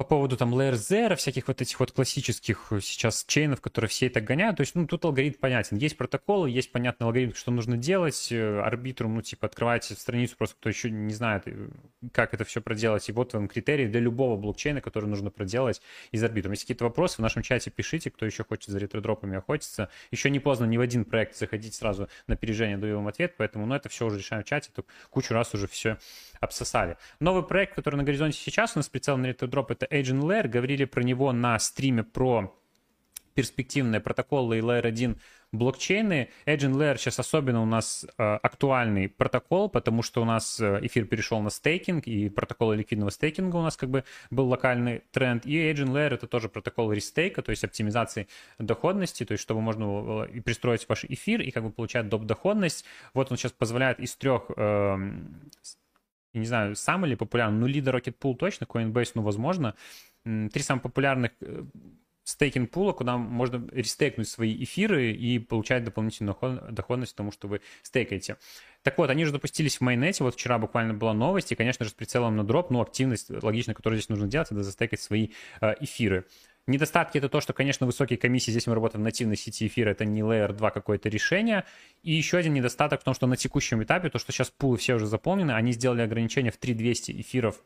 по по поводу там Layer Zero, всяких вот этих вот классических сейчас чейнов, которые все так гоняют, то есть, ну, тут алгоритм понятен. Есть протоколы, есть понятный алгоритм, что нужно делать. Э, арбитру, ну, типа, открывайте страницу, просто кто еще не знает, э, как это все проделать. И вот вам критерии для любого блокчейна, который нужно проделать из арбитрум. Если какие-то вопросы, в нашем чате пишите, кто еще хочет за ретродропами охотиться. Еще не поздно ни в один проект заходить сразу на опережение, даю вам ответ, поэтому, ну, это все уже решаем в чате, тут кучу раз уже все обсосали. Новый проект, который на горизонте сейчас, у нас прицел на ретродроп, это Agent Layer. Говорили про него на стриме про перспективные протоколы и Layer 1 блокчейны. Agent Layer сейчас особенно у нас э, актуальный протокол, потому что у нас э, эфир перешел на стейкинг, и протоколы ликвидного стейкинга у нас как бы был локальный тренд. И Agent Layer это тоже протокол рестейка, то есть оптимизации доходности, то есть чтобы можно было и пристроить ваш эфир и как бы получать доп. доходность. Вот он сейчас позволяет из трех э, я не знаю, самый ли популярный, ну, лидер Rocket Pool точно, Coinbase, ну, возможно. Три самых популярных э, стейкинг пула, куда можно рестейкнуть свои эфиры и получать дополнительную доходность тому, что вы стейкаете. Так вот, они уже запустились в майонете, вот вчера буквально была новость, и, конечно же, с прицелом на дроп, ну, активность, логично, которую здесь нужно делать, это застейкать свои э, эфиры. Недостатки это то, что, конечно, высокие комиссии, здесь мы работаем в нативной сети эфира, это не Layer 2 какое-то решение. И еще один недостаток в том, что на текущем этапе, то, что сейчас пулы все уже заполнены, они сделали ограничение в 3200 эфиров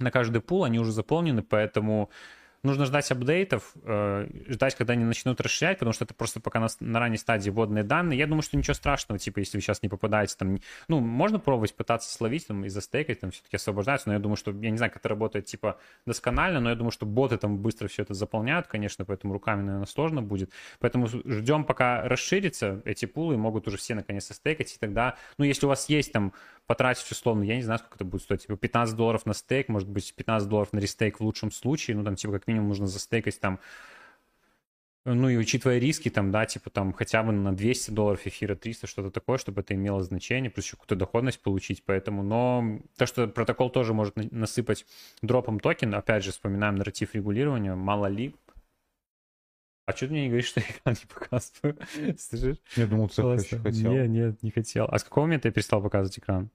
на каждый пул, они уже заполнены, поэтому нужно ждать апдейтов, э, ждать, когда они начнут расширять, потому что это просто пока на, на ранней стадии вводные данные. Я думаю, что ничего страшного, типа, если вы сейчас не попадаете, там, ну, можно пробовать пытаться словить там и застейкать, там все-таки освобождаются, но я думаю, что, я не знаю, как это работает, типа, досконально, но я думаю, что боты там быстро все это заполняют, конечно, поэтому руками, наверное, сложно будет. Поэтому ждем, пока расширится эти пулы, могут уже все наконец стейкать, и тогда, ну, если у вас есть там потратить условно, я не знаю, сколько это будет стоить, типа 15 долларов на стейк, может быть 15 долларов на рестейк в лучшем случае, ну там типа как минимум нужно застейкать там ну и учитывая риски, там, да, типа там хотя бы на 200 долларов эфира, 300, что-то такое, чтобы это имело значение, плюс еще какую-то доходность получить, поэтому, но то, что протокол тоже может насыпать дропом токен, опять же, вспоминаем нарратив регулирования, мало ли, а что ты мне не говоришь, что я экран не показываю? Слышишь? Я думал, ты хотел. Нет, нет, не хотел. А с какого момента я перестал показывать экран?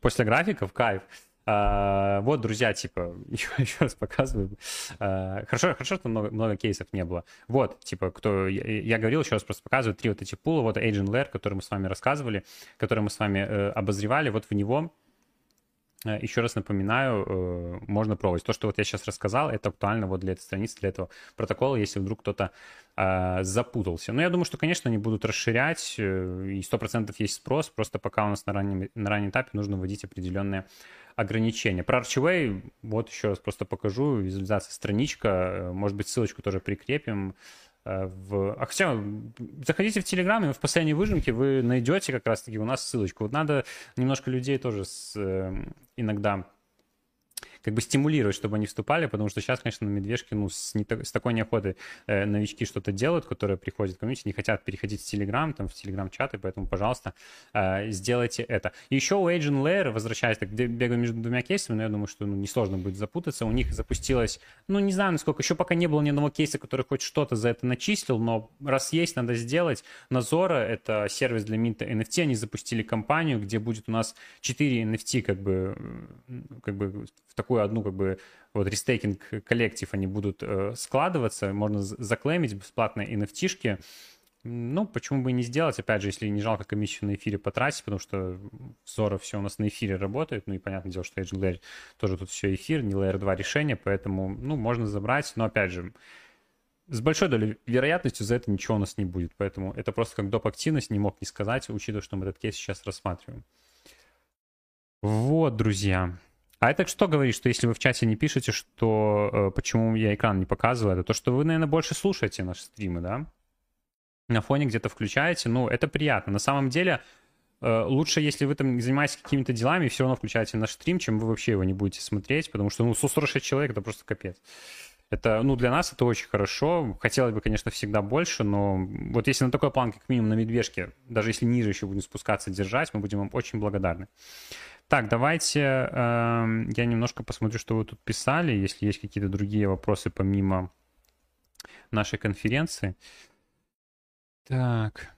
После графиков кайф. А, вот, друзья, типа, еще, раз показываю. А, хорошо, хорошо, что много, много кейсов не было. Вот, типа, кто... Я, я говорил, еще раз просто показываю три вот эти пула. Вот Agent Layer, который мы с вами рассказывали, который мы с вами э, обозревали. Вот в него еще раз напоминаю, э, можно пробовать. То, что вот я сейчас рассказал, это актуально вот для этой страницы, для этого протокола, если вдруг кто-то э, запутался. Но я думаю, что, конечно, они будут расширять, и 100% есть спрос, просто пока у нас на раннем, на раннем этапе нужно вводить определенные ограничения. Про Archway, вот еще раз просто покажу, визуализация страничка, может быть, ссылочку тоже прикрепим. Э, в... А хотя, заходите в Телеграм, и в последней выжимке вы найдете как раз-таки у нас ссылочку. Вот надо немножко людей тоже с, э, иногда как бы стимулировать, чтобы они вступали, потому что сейчас, конечно, на медвежке, ну, с, не, с такой неохотой э, новички что-то делают, которые приходят в комьюнити, не хотят переходить в Телеграм, там, в Телеграм-чаты, поэтому, пожалуйста, э, сделайте это. Еще у Agent Layer, возвращаясь, так, бегаю между двумя кейсами, но я думаю, что ну, несложно будет запутаться, у них запустилось, ну, не знаю, насколько, еще пока не было ни одного кейса, который хоть что-то за это начислил, но раз есть, надо сделать. На Zora, это сервис для минта NFT, они запустили кампанию, где будет у нас 4 NFT, как бы, как бы в такой такую одну как бы вот restaking collective они будут э, складываться, можно заклеймить бесплатные NFT-шки. Ну, почему бы и не сделать, опять же, если не жалко комиссию на эфире потратить, потому что Zora все у нас на эфире работает, ну и понятное дело, что Layer тоже тут все эфир, не Layer 2 решение, поэтому, ну, можно забрать, но опять же, с большой долей вероятностью за это ничего у нас не будет, поэтому это просто как доп. активность, не мог не сказать, учитывая, что мы этот кейс сейчас рассматриваем. Вот, друзья. А это что говорит, что если вы в чате не пишете, что э, почему я экран не показываю, это то, что вы, наверное, больше слушаете наши стримы, да? На фоне где-то включаете, ну, это приятно. На самом деле, э, лучше, если вы там занимаетесь какими-то делами и все равно включаете наш стрим, чем вы вообще его не будете смотреть, потому что, ну, 146 человек — это просто капец. Это, ну, для нас это очень хорошо. Хотелось бы, конечно, всегда больше, но вот если на такой план, как минимум на медвежке, даже если ниже еще будем спускаться, держать, мы будем вам очень благодарны. Так, давайте э, я немножко посмотрю, что вы тут писали, если есть какие-то другие вопросы помимо нашей конференции. Так.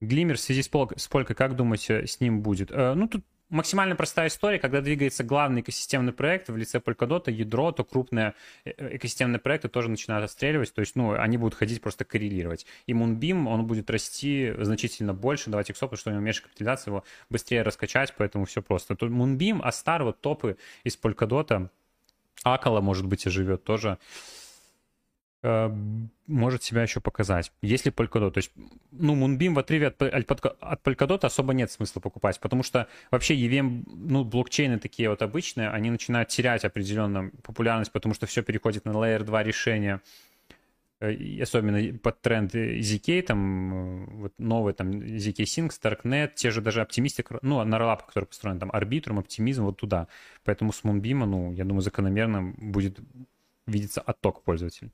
Глиммер в связи с, пол, с полкой, как думаете, с ним будет? Э, ну, тут максимально простая история, когда двигается главный экосистемный проект в лице Polkadot, ядро, то крупные э, экосистемные проекты тоже начинают отстреливать, то есть, ну, они будут ходить просто коррелировать. И Moonbeam, он будет расти значительно больше, давайте к потому что у него меньше капитализации, его быстрее раскачать, поэтому все просто. Тут Moonbeam, Astar, вот топы из Polkadot, Акала, может быть, и живет тоже может себя еще показать. Если Polkadot, то есть, ну, Moonbeam в отрыве от, от Polkadot особо нет смысла покупать, потому что вообще EVM, ну, блокчейны такие вот обычные, они начинают терять определенную популярность, потому что все переходит на Layer 2 решения, э, особенно под тренд ZK, там, э, вот новый там ZK Sync, Darknet, те же даже Optimistic, ну, на который построен, там, Arbitrum, Optimism, вот туда. Поэтому с Moonbeam, ну, я думаю, закономерно будет видеться отток пользователей.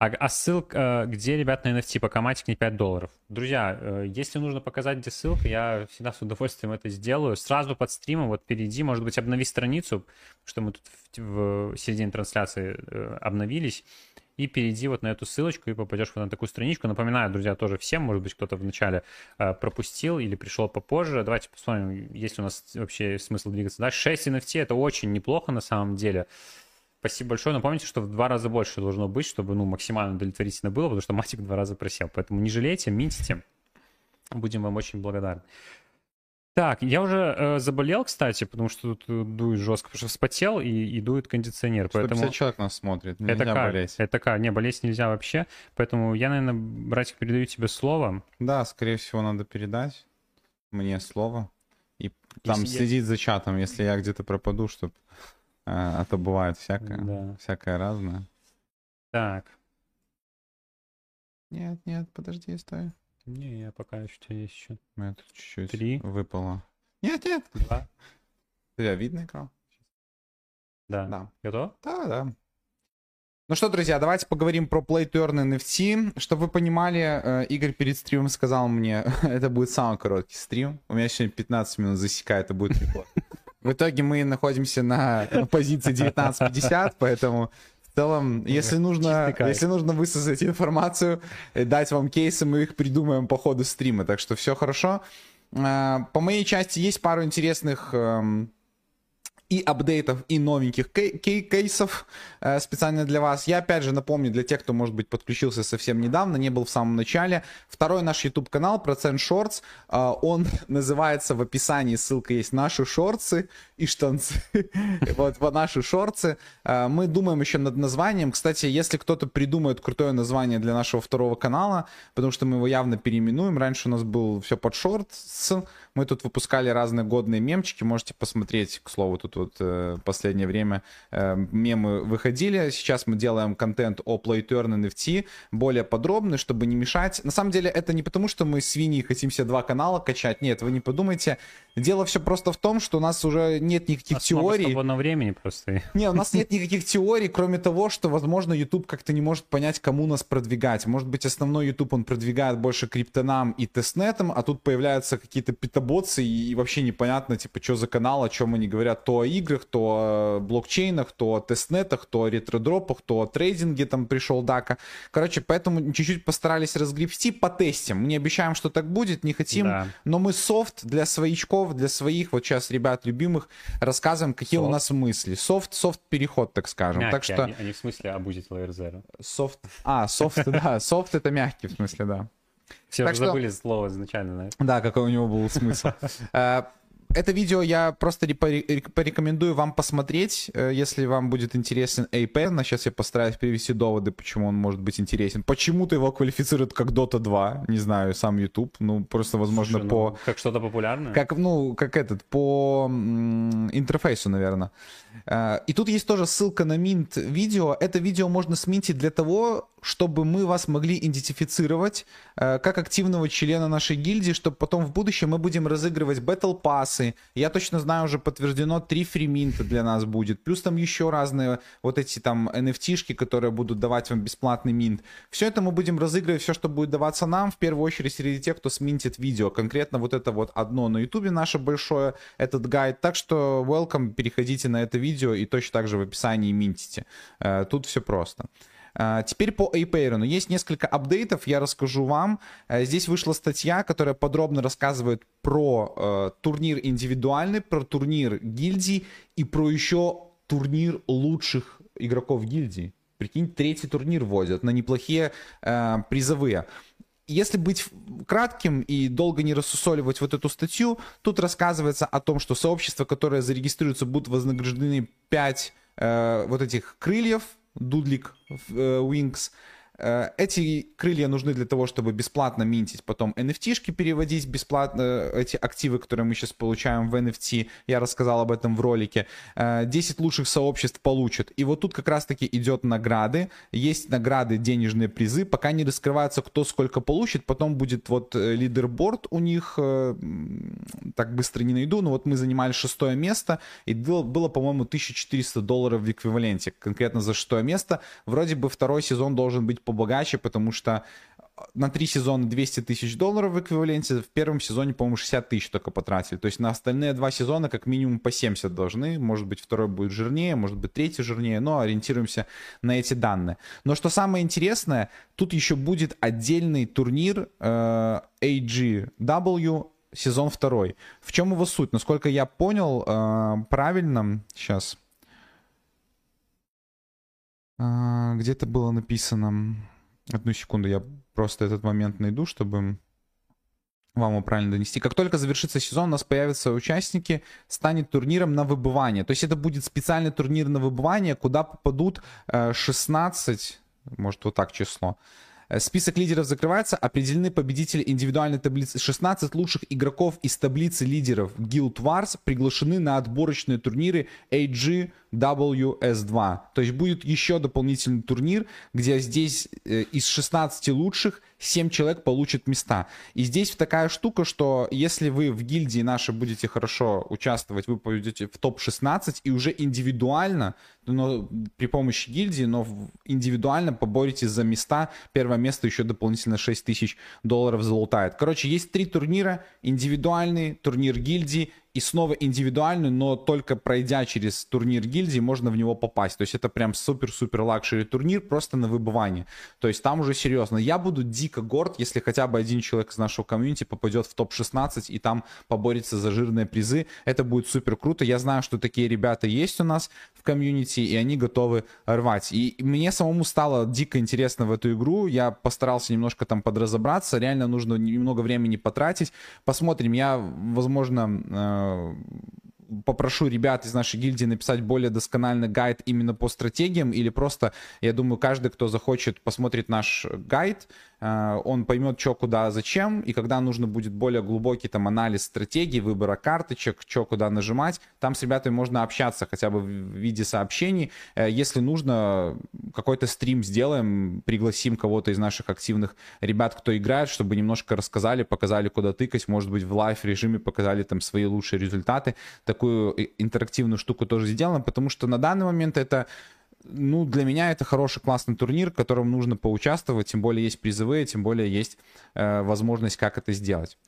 А, а ссылка, э, где, ребят, на NFT по коматик не 5 долларов? Друзья, э, если нужно показать, где ссылка, я всегда с удовольствием это сделаю. Сразу под стримом вот перейди, может быть, обнови страницу, что мы тут в, в середине трансляции э, обновились, и перейди вот на эту ссылочку и попадешь вот на такую страничку. Напоминаю, друзья, тоже всем, может быть, кто-то вначале пропустил или пришел попозже. Давайте посмотрим, есть ли у нас вообще смысл двигаться дальше. 6 NFT — это очень неплохо на самом деле. Спасибо большое. Но помните, что в два раза больше должно быть, чтобы ну, максимально удовлетворительно было, потому что матик два раза просел. Поэтому не жалейте, минтите. Будем вам очень благодарны. Так, я уже э, заболел, кстати, потому что тут э, дует жестко, потому что вспотел и, и дует кондиционер. 150 поэтому... человек нас смотрит, нельзя это как, болеть. Это как, не, болеть нельзя вообще. Поэтому я, наверное, братик, передаю тебе слово. Да, скорее всего, надо передать мне слово. И там Если следить я... за чатом, если я где-то пропаду, чтобы а, а то бывает всякое. Да. Всякое разное. Так. Нет, нет, подожди, стой. Не, я пока еще у есть еще. У меня тут чуть-чуть Три. выпало. Нет, нет. Два. Тебя видно экран? Да. Да. Готов? Да, да. Ну что, друзья, давайте поговорим про Play to Earn NFT. Чтобы вы понимали, э, Игорь перед стримом сказал мне, это будет самый короткий стрим. У меня сегодня 15 минут засекает, это будет рекорд. В итоге мы находимся на позиции 19.50, поэтому в целом, если нужно, если нужно высосать информацию, э, дать вам кейсы, мы их придумаем по ходу стрима. Так что все хорошо. А, по моей части есть пару интересных эм, и апдейтов, и новеньких кей- кей- кейсов э, специально для вас. Я опять же напомню для тех, кто, может быть, подключился совсем недавно, не был в самом начале. Второй наш YouTube канал Процент Shorts, э, он называется в описании, ссылка есть, наши шорцы и штанцы. вот, наши шорцы. Э, мы думаем еще над названием. Кстати, если кто-то придумает крутое название для нашего второго канала, потому что мы его явно переименуем. Раньше у нас был все под шортс, мы тут выпускали разные годные мемчики, можете посмотреть, к слову, тут вот э, последнее время э, мемы выходили. Сейчас мы делаем контент о Play to Earn NFT, более подробный, чтобы не мешать. На самом деле это не потому, что мы свиньи хотим себе два канала качать, нет, вы не подумайте. Дело все просто в том, что у нас уже нет никаких у теорий. свободного времени просто. Не, у нас нет никаких теорий, кроме того, что, возможно, YouTube как-то не может понять, кому нас продвигать. Может быть, основной YouTube он продвигает больше криптонам и тестнетам, а тут появляются какие-то питоботсы, и, и вообще непонятно, типа, что за канал, о чем они говорят, то играх, то о блокчейнах, то о тестнетах, то о ретродропах, то о трейдинге, там пришел Дака. Короче, поэтому чуть-чуть постарались разгребсти, потестим. Мы не обещаем, что так будет, не хотим, да. но мы софт для своичков, для своих, вот сейчас ребят любимых, рассказываем, какие софт. у нас мысли. Soft, soft переход, так скажем. Мягкий, так что... а не в смысле абузить Layer Zero. Soft, а, софт, да, софт это мягкий в смысле, да. Все так что... забыли слово изначально, да? Да, какой у него был смысл. Это видео я просто порекомендую вам посмотреть, э, если вам будет интересен APN. Сейчас я постараюсь привести доводы, почему он может быть интересен. Почему-то его квалифицируют как Dota 2, не знаю, сам YouTube. Ну, просто, возможно, Слушай, по... Ну, как что-то популярное? Как, ну, как этот, по интерфейсу, наверное. Э, и тут есть тоже ссылка на минт видео. Это видео можно сминтить для того, чтобы мы вас могли идентифицировать э, как активного члена нашей гильдии, чтобы потом в будущем мы будем разыгрывать Battle пассы. Я точно знаю, уже подтверждено 3 фриминта для нас будет. Плюс там еще разные вот эти там NFT-шки, которые будут давать вам бесплатный минт. Все это мы будем разыгрывать, все, что будет даваться нам, в первую очередь среди тех, кто сминтит видео. Конкретно вот это вот одно на ютубе наше большое, этот гайд. Так что welcome, переходите на это видео и точно так же в описании минтите. Э, тут все просто. А, теперь по Эйпейрону. Есть несколько апдейтов, я расскажу вам. А, здесь вышла статья, которая подробно рассказывает про э, турнир индивидуальный, про турнир гильдии и про еще турнир лучших игроков гильдии. Прикинь, третий турнир вводят на неплохие э, призовые если быть кратким и долго не рассусоливать вот эту статью, тут рассказывается о том, что сообщества, которые зарегистрируются, будут вознаграждены 5 э, вот этих крыльев, дудлик, э, wings, эти крылья нужны для того, чтобы бесплатно минтить, потом NFT-шки переводить, бесплатно э, эти активы, которые мы сейчас получаем в NFT, я рассказал об этом в ролике. 10 э, лучших сообществ получат. И вот тут как раз-таки идет награды. Есть награды, денежные призы. Пока не раскрывается, кто сколько получит. Потом будет вот лидерборд у них. Так быстро не найду. Но вот мы занимали шестое место. И было, было по-моему, 1400 долларов в эквиваленте. Конкретно за шестое место. Вроде бы второй сезон должен быть побогаче, потому что на три сезона 200 тысяч долларов в эквиваленте, в первом сезоне, по-моему, 60 тысяч только потратили. То есть на остальные два сезона как минимум по 70 должны. Может быть, второй будет жирнее, может быть, третий жирнее, но ориентируемся на эти данные. Но что самое интересное, тут еще будет отдельный турнир э, AGW сезон второй. В чем его суть? Насколько я понял э, правильно, сейчас а, где-то было написано... Одну секунду, я просто этот момент найду, чтобы вам его правильно донести. Как только завершится сезон, у нас появятся участники, станет турниром на выбывание. То есть это будет специальный турнир на выбывание, куда попадут 16, э, может вот так число, список лидеров закрывается. Определены победители индивидуальной таблицы. 16 лучших игроков из таблицы лидеров Guild Wars приглашены на отборочные турниры AGWS2. То есть будет еще дополнительный турнир, где здесь э, из 16 лучших 7 человек получат места. И здесь такая штука, что если вы в гильдии наши будете хорошо участвовать, вы пойдете в топ-16 и уже индивидуально, но при помощи гильдии, но индивидуально поборетесь за места. Первое место еще дополнительно 6 тысяч долларов залутает. Короче, есть три турнира. Индивидуальный, турнир гильдии и снова индивидуальный, но только пройдя через турнир гильдии можно в него попасть. То есть это прям супер-супер luxury турнир просто на выбывание. То есть там уже серьезно. Я буду дико горд, если хотя бы один человек из нашего комьюнити попадет в топ-16 и там поборется за жирные призы. Это будет супер круто. Я знаю, что такие ребята есть у нас в комьюнити, и они готовы рвать. И мне самому стало дико интересно в эту игру. Я постарался немножко там подразобраться. Реально нужно немного времени потратить. Посмотрим. Я, возможно, э, попрошу ребят из нашей гильдии написать более доскональный гайд именно по стратегиям или просто, я думаю, каждый, кто захочет, посмотрит наш гайд, он поймет, что, куда, зачем, и когда нужно будет более глубокий там анализ стратегии, выбора карточек, что, куда нажимать, там с ребятами можно общаться хотя бы в виде сообщений. Э, если нужно, какой-то стрим сделаем, пригласим кого-то из наших активных ребят, кто играет, чтобы немножко рассказали, показали, куда тыкать, может быть, в live режиме показали там свои лучшие результаты. Такую интерактивную штуку тоже сделаем, потому что на данный момент это ну, для меня это хороший, классный турнир, в котором нужно поучаствовать, тем более есть призовые, тем более есть э, возможность, как это сделать.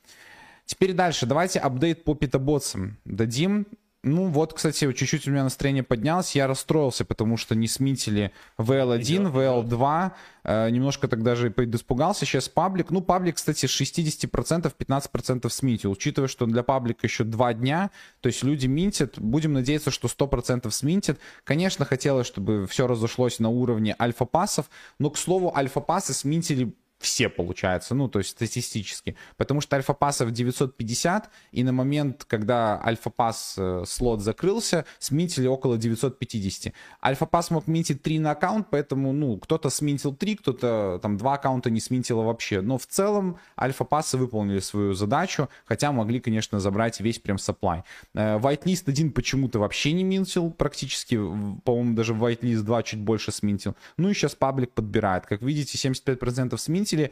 Теперь дальше, давайте апдейт по питоботсам дадим. Ну вот, кстати, чуть-чуть у меня настроение поднялось. Я расстроился, потому что не смитили VL1, VL2. Э, немножко тогда же испугался. Сейчас паблик. Ну, паблик, кстати, 60%, 15% смитил. Учитывая, что для паблика еще два дня, то есть люди минтят. Будем надеяться, что 100% сминтят. Конечно, хотелось, чтобы все разошлось на уровне альфа-пассов. Но, к слову, альфа-пассы сминтили все, получается, ну, то есть статистически. Потому что альфа-пассов 950, и на момент, когда альфа-пасс э, слот закрылся, сминтили около 950. Альфа-пасс мог минтить 3 на аккаунт, поэтому, ну, кто-то сминтил 3, кто-то там 2 аккаунта не сминтило вообще. Но в целом альфа-пассы выполнили свою задачу, хотя могли, конечно, забрать весь прям supply. Э, whitelist 1 почему-то вообще не минтил практически, по-моему, даже whitelist 2 чуть больше сминтил. Ну и сейчас паблик подбирает. Как видите, 75% сминтил, потребителей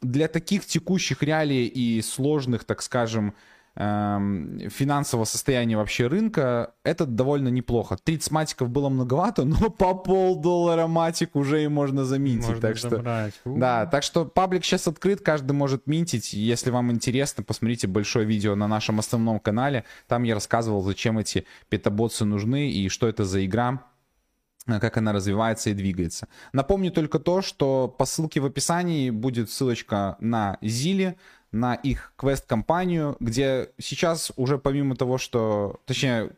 для таких текущих реалий и сложных, так скажем, эм, финансового состояния вообще рынка, это довольно неплохо. 30 матиков было многовато, но по полдоллара матик уже и можно заминтить. Можно так что, да, так что паблик сейчас открыт, каждый может минтить. Если вам интересно, посмотрите большое видео на нашем основном канале. Там я рассказывал, зачем эти петаботсы нужны и что это за игра. Э, как она развивается и двигается. Напомню только то, что по ссылке в описании будет ссылочка на Зили, на их квест-компанию, где сейчас уже помимо того, что... Точнее,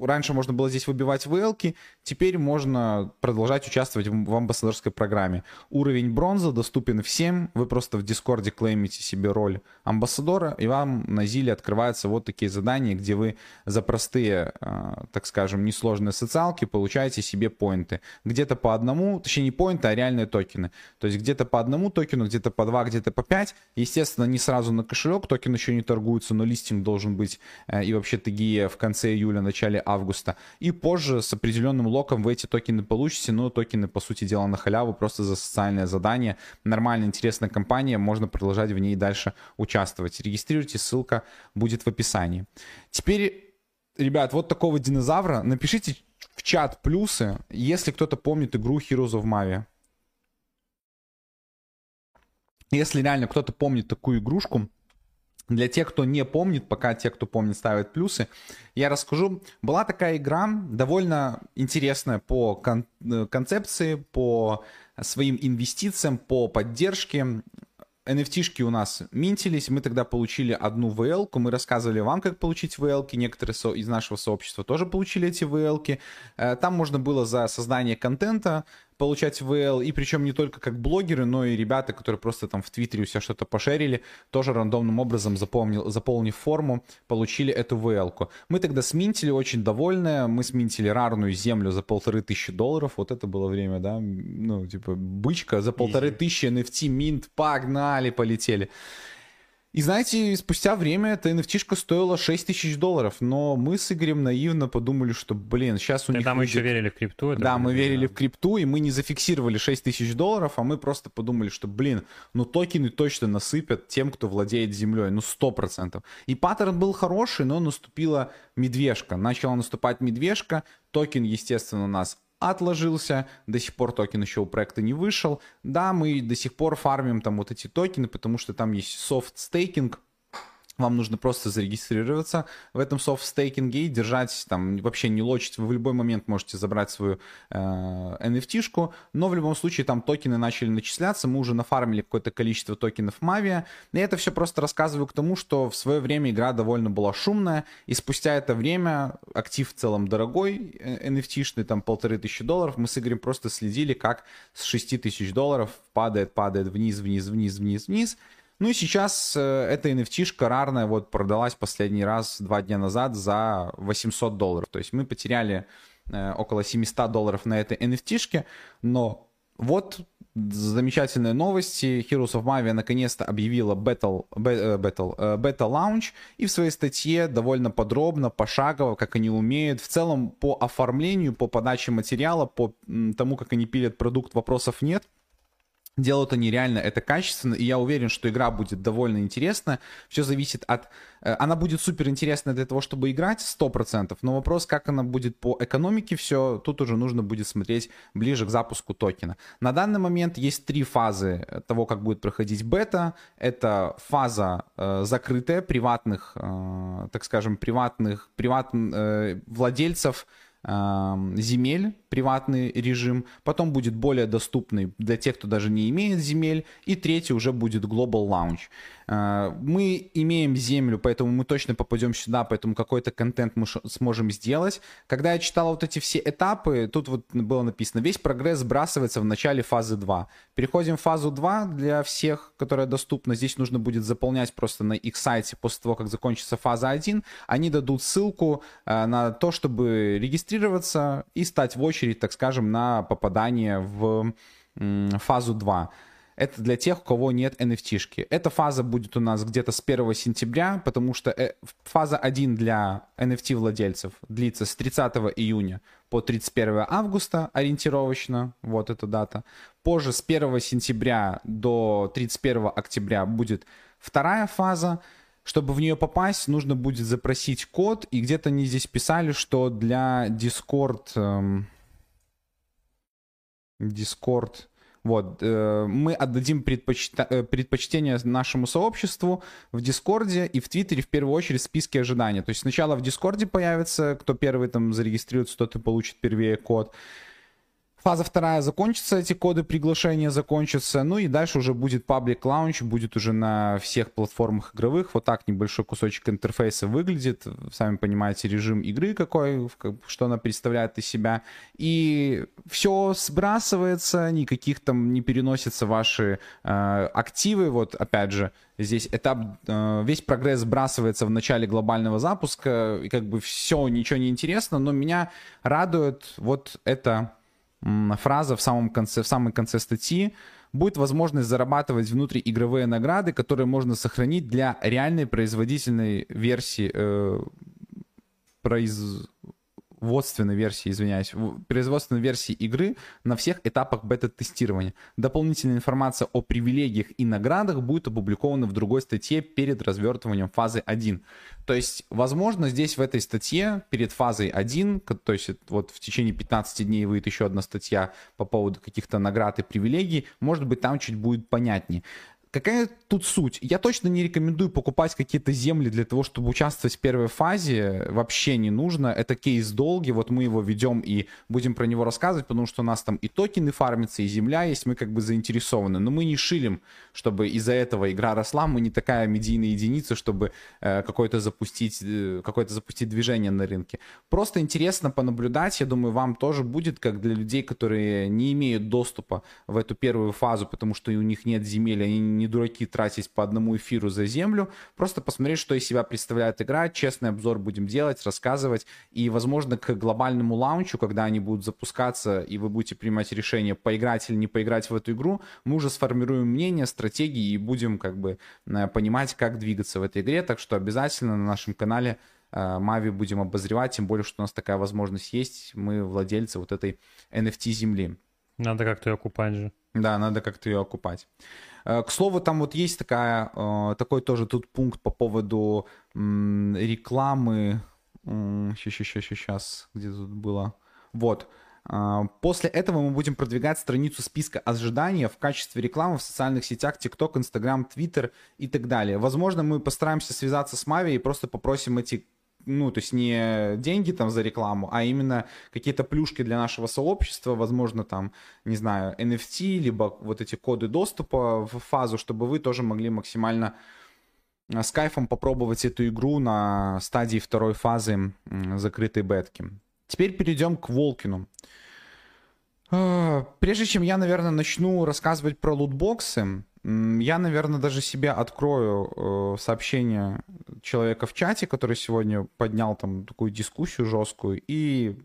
раньше можно было здесь выбивать ВЛки, теперь можно продолжать участвовать в, амбассадорской программе. Уровень бронза доступен всем, вы просто в Дискорде клеймите себе роль амбассадора, и вам на Зиле открываются вот такие задания, где вы за простые, э, так скажем, несложные социалки получаете себе поинты. Где-то по одному, точнее не поинты, а реальные токены. То есть где-то по одному токену, где-то по два, где-то по пять. Естественно, не сразу на кошелек, токен еще не торгуется, но листинг должен быть э, и вообще TGE в конце июля, начале августа. И позже с определенным локом вы эти токены получите, но токены, по сути дела, на халяву, просто за социальное задание. Нормальная, интересная кампания, можно продолжать в ней дальше участвовать. Регистрируйтесь, ссылка будет в описании. Теперь, ребят, вот такого динозавра. Напишите в чат плюсы, если кто-то помнит игру Heroes of Mavia. Если реально кто-то помнит такую игрушку, для тех, кто не помнит, пока те, кто помнит, ставят плюсы, я расскажу. Была такая игра, довольно интересная по кон- э, концепции, по своим инвестициям, по поддержке. NFT-шки у нас минтились, мы тогда получили одну vl мы рассказывали вам, как получить vl некоторые со- из нашего сообщества тоже получили эти vl э, Там можно было за создание контента получать VL, и причем не только как блогеры, но и ребята, которые просто там в Твиттере у себя что-то пошерили, тоже рандомным образом запомнил, заполнив форму, получили эту VL. -ку. Мы тогда сминтили, очень довольные, мы сминтили рарную землю за полторы тысячи долларов, вот это было время, да, ну, типа, бычка за полторы тысячи NFT минт, погнали, полетели. И знаете, спустя время эта nft стоила 6 тысяч долларов, но мы с Игорем наивно подумали, что, блин, сейчас у Тогда них... мы еще верили в крипту. Да, мы верили в крипту, и мы не зафиксировали 6 тысяч долларов, а мы просто подумали, что, блин, ну токены точно насыпят тем, кто владеет землей, ну 100%. И паттерн был хороший, но наступила медвежка. Начала наступать медвежка, токен, естественно, у нас отложился, до сих пор токен еще у проекта не вышел. Да, мы до сих пор фармим там вот эти токены, потому что там есть soft staking, вам нужно просто зарегистрироваться в этом софт-стейкинге и держать там, вообще не лочить. Вы в любой момент можете забрать свою э, NFT-шку, но в любом случае там токены начали начисляться, мы уже нафармили какое-то количество токенов Mavia. И это все просто рассказываю к тому, что в свое время игра довольно была шумная, и спустя это время актив в целом дорогой, NFT-шный, там полторы тысячи долларов, мы с Игорем просто следили, как с 6 тысяч долларов падает, падает вниз, вниз, вниз, вниз, вниз, ну и сейчас э, эта NFT-шка рарная вот продалась последний раз два дня назад за 800 долларов. То есть мы потеряли э, около 700 долларов на этой NFT-шке, но вот замечательные новости. Heroes of Mavia наконец-то объявила Battle, э, Battle, Beta Launch и в своей статье довольно подробно, пошагово, как они умеют. В целом по оформлению, по подаче материала, по тому, как они пилят продукт, вопросов нет. Делают они реально это качественно, и я уверен, что игра будет довольно интересна. Все зависит от... Э, она будет супер интересна для того, чтобы играть, 100%, но вопрос, как она будет по экономике, все, тут уже нужно будет смотреть ближе к запуску токена. На данный момент есть три фазы того, как будет проходить бета. Это фаза э, закрытая, приватных, э, так скажем, приватных, приват, э, владельцев земель, приватный режим, потом будет более доступный для тех, кто даже не имеет земель, и третий уже будет Global Launch. А, мы имеем землю, поэтому мы точно попадем сюда, поэтому какой-то контент мы сможем сделать. Когда я читал вот эти все этапы, тут вот было написано, весь прогресс сбрасывается в начале фазы 2. Переходим в фазу 2 для всех, которая доступна. Здесь нужно будет заполнять просто на их сайте после того, как закончится фаза 1. Они дадут ссылку а, на то, чтобы регистрироваться и стать в очередь, так скажем, на попадание в фазу 2. Это для тех, у кого нет NFT-шки. Эта фаза будет у нас где-то с 1 сентября, потому что э, фаза 1 для NFT-владельцев длится с 30 июня по 31 августа ориентировочно, вот эта дата. Позже с 1 сентября до 31 октября будет вторая фаза. Чтобы в нее попасть, нужно будет запросить код, и где-то они здесь писали, что для Discord... Эм, Discord вот, э, мы отдадим предпочта- э, предпочтение нашему сообществу в Дискорде и в Твиттере в первую очередь в списке ожидания. То есть сначала в Дискорде появится, кто первый там зарегистрируется, тот и получит первее код. Фаза вторая закончится, эти коды приглашения закончатся, ну и дальше уже будет public launch, будет уже на всех платформах игровых. Вот так небольшой кусочек интерфейса выглядит. Сами понимаете, режим игры какой, что она представляет из себя. И все сбрасывается, никаких там не переносятся ваши э, активы. Вот опять же, здесь этап, э, весь прогресс сбрасывается в начале глобального запуска, и как бы все, ничего не интересно, но меня радует вот это фраза в самом конце, в самом конце статьи, будет возможность зарабатывать внутриигровые награды, которые можно сохранить для реальной производительной версии э, произ производственной версии, извиняюсь, производственной версии игры на всех этапах бета-тестирования. Дополнительная информация о привилегиях и наградах будет опубликована в другой статье перед развертыванием фазы 1. То есть, возможно, здесь в этой статье перед фазой 1, то есть вот в течение 15 дней выйдет еще одна статья по поводу каких-то наград и привилегий, может быть, там чуть будет понятнее. Какая тут суть? Я точно не рекомендую покупать какие-то земли для того, чтобы участвовать в первой фазе. Вообще не нужно. Это кейс долгий. Вот мы его ведем и будем про него рассказывать, потому что у нас там и токены фармятся, и земля есть. Мы как бы заинтересованы. Но мы не шилим, чтобы из-за этого игра росла. Мы не такая медийная единица, чтобы э, какое-то запустить, э, какое-то запустить движение на рынке. Просто интересно понаблюдать. Я думаю, вам тоже будет, как для людей, которые не имеют доступа в эту первую фазу, потому что у них нет земель, они не дураки тратить по одному эфиру за землю, просто посмотреть, что из себя представляет игра, честный обзор будем делать, рассказывать, и, возможно, к глобальному лаунчу, когда они будут запускаться, и вы будете принимать решение, поиграть или не поиграть в эту игру, мы уже сформируем мнение, стратегии и будем как бы э, понимать, как двигаться в этой игре, так что обязательно на нашем канале э, Мави будем обозревать, тем более, что у нас такая возможность есть, мы владельцы вот этой NFT земли. Надо как-то ее окупать же. Да, надо как-то ее окупать. Э, к слову, там вот есть такая, э, такой тоже тут пункт по поводу рекламы. Сейчас, сейчас, сейчас, где тут было? Вот. Э, после этого мы будем продвигать страницу списка ожидания в качестве рекламы в социальных сетях TikTok, Instagram, Twitter и так далее. Возможно, мы постараемся связаться с Мави и просто попросим эти ну, то есть не деньги там за рекламу, а именно какие-то плюшки для нашего сообщества, возможно, там, не знаю, NFT, либо вот эти коды доступа в фазу, чтобы вы тоже могли максимально э, с кайфом попробовать эту игру на стадии второй фазы закрытой бетки. Теперь перейдем к Волкину. А, прежде чем я, наверное, начну рассказывать про лутбоксы, я, наверное, даже себе открою э, сообщение человека в чате, который сегодня поднял там такую дискуссию жесткую, и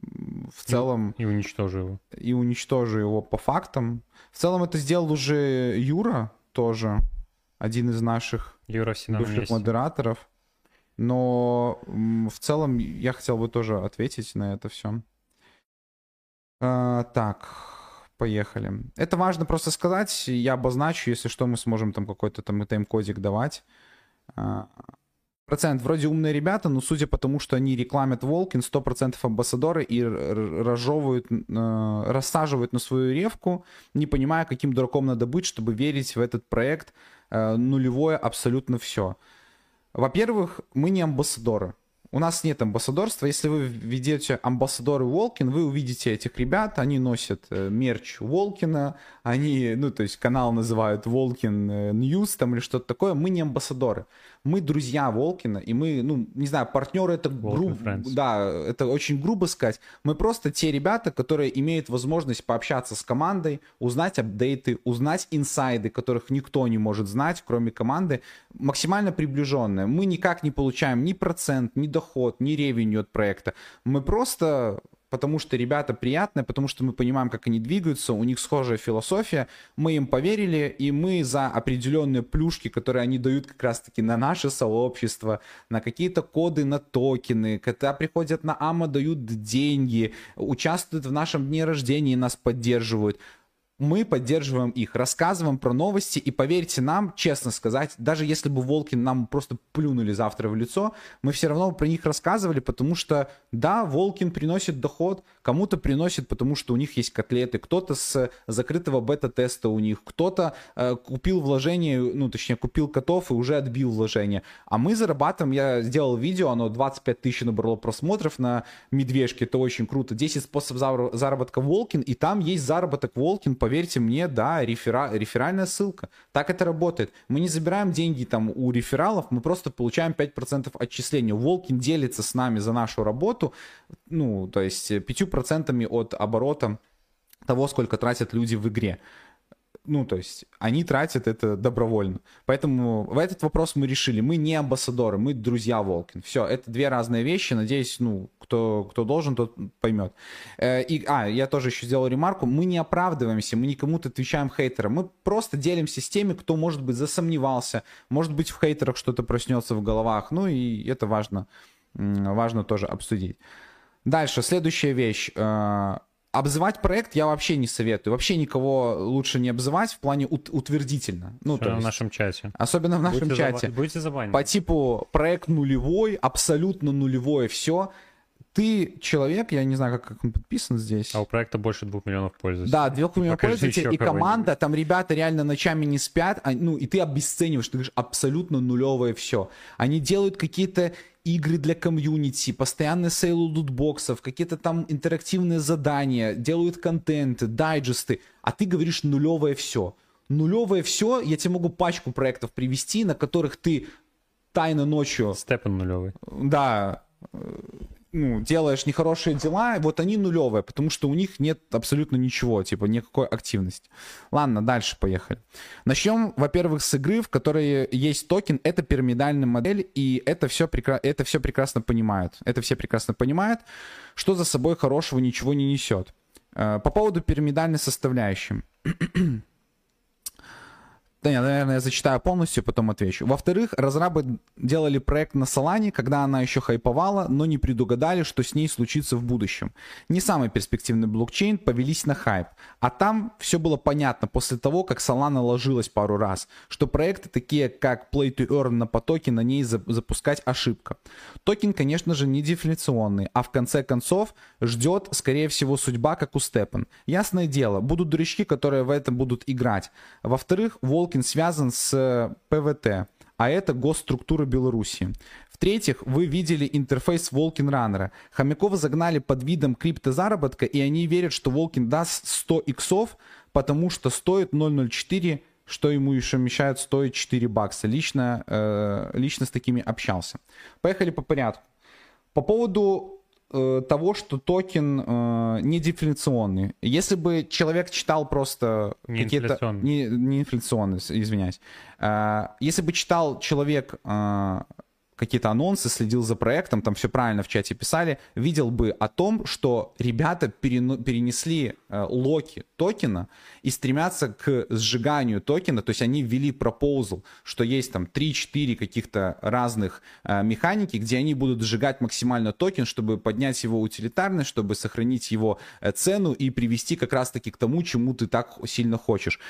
в целом... И, и уничтожу его. И уничтожу его по фактам. В целом это сделал уже Юра тоже, один из наших Юра бывших модераторов. Но в целом я хотел бы тоже ответить на это все. А, так, Поехали. Это важно просто сказать. Я обозначу, если что, мы сможем там какой-то там тайм-кодик давать. А, процент. Вроде умные ребята, но судя по тому, что они рекламят Walken, 100% амбассадоры и разжевывают, э, рассаживают на свою рефку, не понимая, каким дураком надо быть, чтобы верить в этот проект. Э, нулевое абсолютно все. Во-первых, мы не амбассадоры. У нас нет амбассадорства. Если вы введете амбассадоры Walken, вы увидите этих ребят. Они носят э, мерч Walken а. Они, ну, то есть канал называют Walken News там или что-то такое. Мы не амбассадоры мы друзья Волкина, и мы, ну, не знаю, партнеры это грубо, да, это очень грубо сказать. Мы просто те ребята, которые имеют возможность пообщаться с командой, узнать апдейты, узнать инсайды, которых никто не может знать, кроме команды, максимально приближенные. Мы никак не получаем ни процент, ни доход, ни ревеню от проекта. Мы просто потому что ребята приятные, потому что мы понимаем, как они двигаются, у них схожая философия, мы им поверили, и мы за определенные плюшки, которые они дают как раз-таки на наше сообщество, на какие-то коды на токены, когда приходят на АМА, дают деньги, участвуют в нашем дне рождения и нас поддерживают. Мы поддерживаем их, рассказываем про новости, и поверьте нам, честно сказать, даже если бы Волкин нам просто плюнули завтра в лицо, мы все равно про них рассказывали, потому что, да, Волкин приносит доход, кому-то приносит, потому что у них есть котлеты, кто-то с закрытого бета-теста у них, кто-то э, купил вложение, ну, точнее, купил котов и уже отбил вложение, а мы зарабатываем, я сделал видео, оно 25 тысяч набрало просмотров на медвежке, это очень круто, 10 способов заработка Волкин, и там есть заработок Волкин по поверьте мне, да, рефера... реферальная ссылка. Так это работает. Мы не забираем деньги там у рефералов, мы просто получаем 5% отчисления. Волкин делится с нами за нашу работу, ну, то есть 5% от оборота того, сколько тратят люди в игре ну, то есть они тратят это добровольно. Поэтому в этот вопрос мы решили. Мы не амбассадоры, мы друзья Волкин. Все, это две разные вещи. Надеюсь, ну, кто, кто должен, тот поймет. Э, и, а, я тоже еще сделал ремарку. Мы не оправдываемся, мы никому-то отвечаем хейтерам. Мы просто делимся с теми, кто, может быть, засомневался. Может быть, в хейтерах что-то проснется в головах. Ну, и это важно, важно тоже обсудить. Дальше, следующая вещь э, Обзывать проект я вообще не советую. Вообще никого лучше не обзывать в плане ут- утвердительно. Ну, то есть, в нашем чате. Особенно в нашем будете чате. Заба- будете забанены. По типу проект нулевой, абсолютно нулевое все. Ты человек, я не знаю, как, как он подписан здесь. А у проекта больше двух миллионов пользователей. Да, двух миллионов Покажи пользователей, и команда, там ребята реально ночами не спят, а, ну, и ты обесцениваешь, ты говоришь, абсолютно нулевое все. Они делают какие-то игры для комьюнити, постоянные сейлы лутбоксов, какие-то там интерактивные задания, делают контенты, дайджесты, а ты говоришь нулевое все. Нулевое все, я тебе могу пачку проектов привести, на которых ты тайно ночью... Степан нулевый. Да, ну, делаешь нехорошие дела, вот они нулевые, потому что у них нет абсолютно ничего, типа никакой активности. Ладно, дальше поехали. Начнем, во-первых, с игры, в которой есть токен, это пирамидальная модель, и это все, прекра... это все прекрасно понимают. Это все прекрасно понимают, что за собой хорошего ничего не несет. Э, по поводу пирамидальной составляющей. Да нет, наверное, я зачитаю полностью, потом отвечу. Во-вторых, разрабы делали проект на Solana, когда она еще хайповала, но не предугадали, что с ней случится в будущем. Не самый перспективный блокчейн, повелись на хайп. А там все было понятно после того, как Solana ложилась пару раз, что проекты такие, как Play to Earn на потоке, на ней запускать ошибка. Токен, конечно же, не дефляционный, а в конце концов ждет, скорее всего, судьба, как у StepN. Ясное дело, будут дурачки, которые в этом будут играть. Во-вторых, Волк Walken связан с э, ПВТ, а это госструктура Беларуси. В-третьих, вы видели интерфейс Walken Runner а. Хомякова загнали под видом криптозаработка, и они верят, что Walken даст 100 иксов, потому что стоит 0.04 что ему еще мешает стоить 4 бакса. Лично, э, лично с такими общался. Поехали по порядку. По поводу Э, того, что токен э, не дефляционный. Если бы человек читал просто не какие-то... Инфляционный. Не, не инфляционный. извиняюсь. Э, если бы читал человек э, какие-то анонсы, следил за проектом, там все правильно в чате писали, видел бы о том, что ребята перенесли э, локи токена и стремятся к сжиганию токена, то есть они ввели пропозал, что есть там 3-4 каких-то разных э, механики, где они будут сжигать максимально токен, чтобы поднять его утилитарность, чтобы сохранить его э, цену и привести как раз-таки к тому, чему ты так сильно хочешь.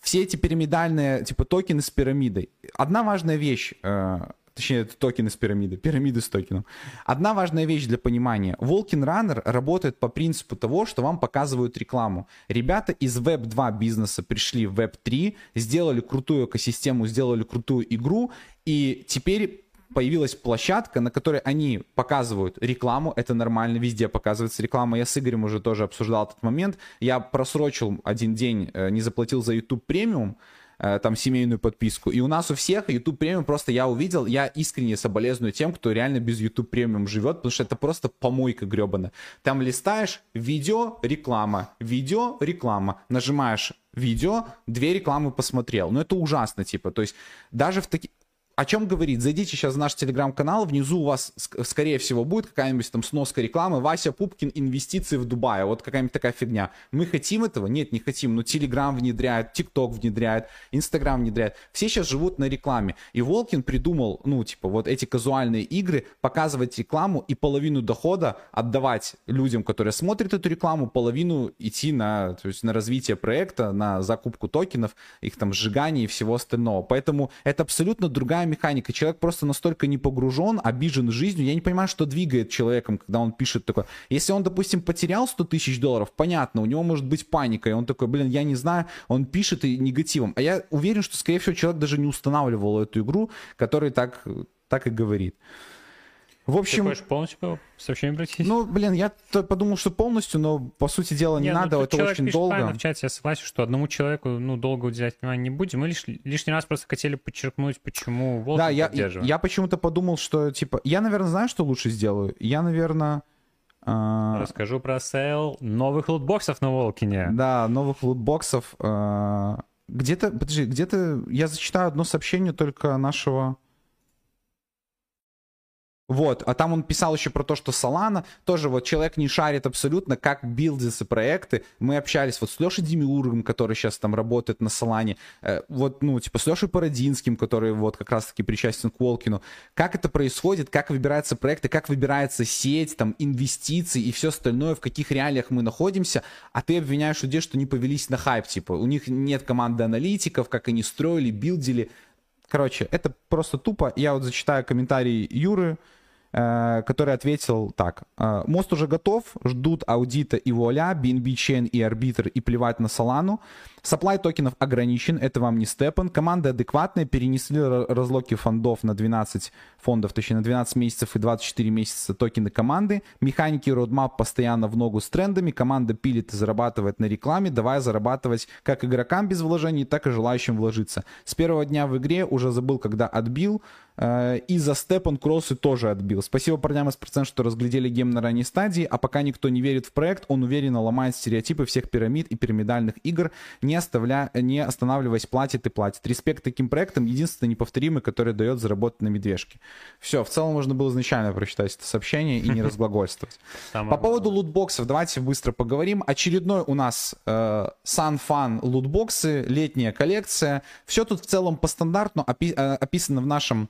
Все эти пирамидальные, типа токены с пирамидой. Одна важная вещь, э, Точнее, это токены с пирамиды. Пирамиды с токеном. Одна важная вещь для понимания. Волкин Runner работает по принципу того, что вам показывают рекламу. Ребята из Web 2 бизнеса пришли в Web 3, сделали крутую экосистему, сделали крутую игру, и теперь появилась площадка, на которой они показывают рекламу, это нормально, везде показывается реклама. Я с Игорем уже тоже обсуждал этот момент. Я просрочил один день, э, не заплатил за YouTube премиум, там семейную подписку. И у нас у всех YouTube премиум просто я увидел, я искренне соболезную тем, кто реально без YouTube премиум живет, потому что это просто помойка гребана. Там листаешь видео, реклама, видео, реклама, нажимаешь видео, две рекламы посмотрел. Ну это ужасно, типа, то есть даже в таких о чем говорит? Зайдите сейчас в наш телеграм-канал, внизу у вас, скорее всего, будет какая-нибудь там сноска рекламы. Вася Пупкин, инвестиции в Дубае. Вот какая-нибудь такая фигня. Мы хотим этого? Нет, не хотим. Но Телеграм внедряет, ТикТок внедряет, Инстаграм внедряет. Все сейчас живут на рекламе. И Волкин придумал, ну, типа, вот эти казуальные игры, показывать рекламу и половину дохода отдавать людям, которые смотрят эту рекламу, половину идти на, то есть на развитие проекта, на закупку токенов, их там сжигание и всего остального. Поэтому это абсолютно другая механика. Человек просто настолько не погружен, обижен жизнью. Я не понимаю, что двигает человеком, когда он пишет такое. Если он, допустим, потерял 100 тысяч долларов, понятно, у него может быть паника, и он такой, блин, я не знаю, он пишет и негативом. А я уверен, что, скорее всего, человек даже не устанавливал эту игру, который так, так и говорит. В общем... Ты хочешь полностью по сообщению обратить? Ну, блин, я подумал, что полностью, но, по сути дела, не, не ну, надо, это очень долго. в чате, я согласен, что одному человеку, ну, долго уделять внимание не будем. Мы лишь, лишний раз просто хотели подчеркнуть, почему Волк Да, я, я почему-то подумал, что, типа, я, наверное, знаю, что лучше сделаю. Я, наверное... А... Расскажу про сейл новых лутбоксов на Walken е. Да, новых лутбоксов. А... Где-то, подожди, где-то я зачитаю одно сообщение только нашего вот, а там он писал еще про то, что Solana, тоже вот человек не шарит абсолютно, как билдятся проекты. Мы общались вот с Лешей Демиургом, который сейчас там работает на Solana, э, вот, ну, типа с Лешей Породинским, который вот как раз-таки причастен к Волкину. Как это происходит, как выбираются проекты, как выбирается сеть, там, инвестиции и все остальное, в каких реалиях мы находимся, а ты обвиняешь людей, что не повелись на хайп, типа, у них нет команды аналитиков, как они строили, билдили. Короче, это просто тупо. Я вот зачитаю комментарий Юры, который ответил так. «Э, Мост уже готов, ждут аудита и вуаля, BNB Chain и арбитр и плевать на Solana. Supply токенов ограничен, это вам не степан. Команда адекватная, перенесли разлоки фондов на 12 фондов, точнее на 12 месяцев и 24 месяца токены команды. Механики roadmap постоянно в ногу с трендами. Команда пилит и зарабатывает на рекламе, давая зарабатывать как игрокам без вложений, так и желающим вложиться. С первого дня в игре уже забыл, когда отбил. Э, и за StepN кроссы тоже отбил. Спасибо парням из процент, что разглядели гейм на ранней стадии, а пока никто не верит в проект, он уверенно ломает стереотипы всех пирамид и пирамидальных игр, не, оставля... не останавливаясь, платит и платит. Респект таким проектам, единственный неповторимый, который дает заработать на медвежке. Все, в целом можно было изначально прочитать это сообщение и не разглагольствовать. По поводу лутбоксов, давайте быстро поговорим. Очередной у нас э, Fun лутбоксы, летняя коллекция. Все тут в целом по стандарту э, описано в нашем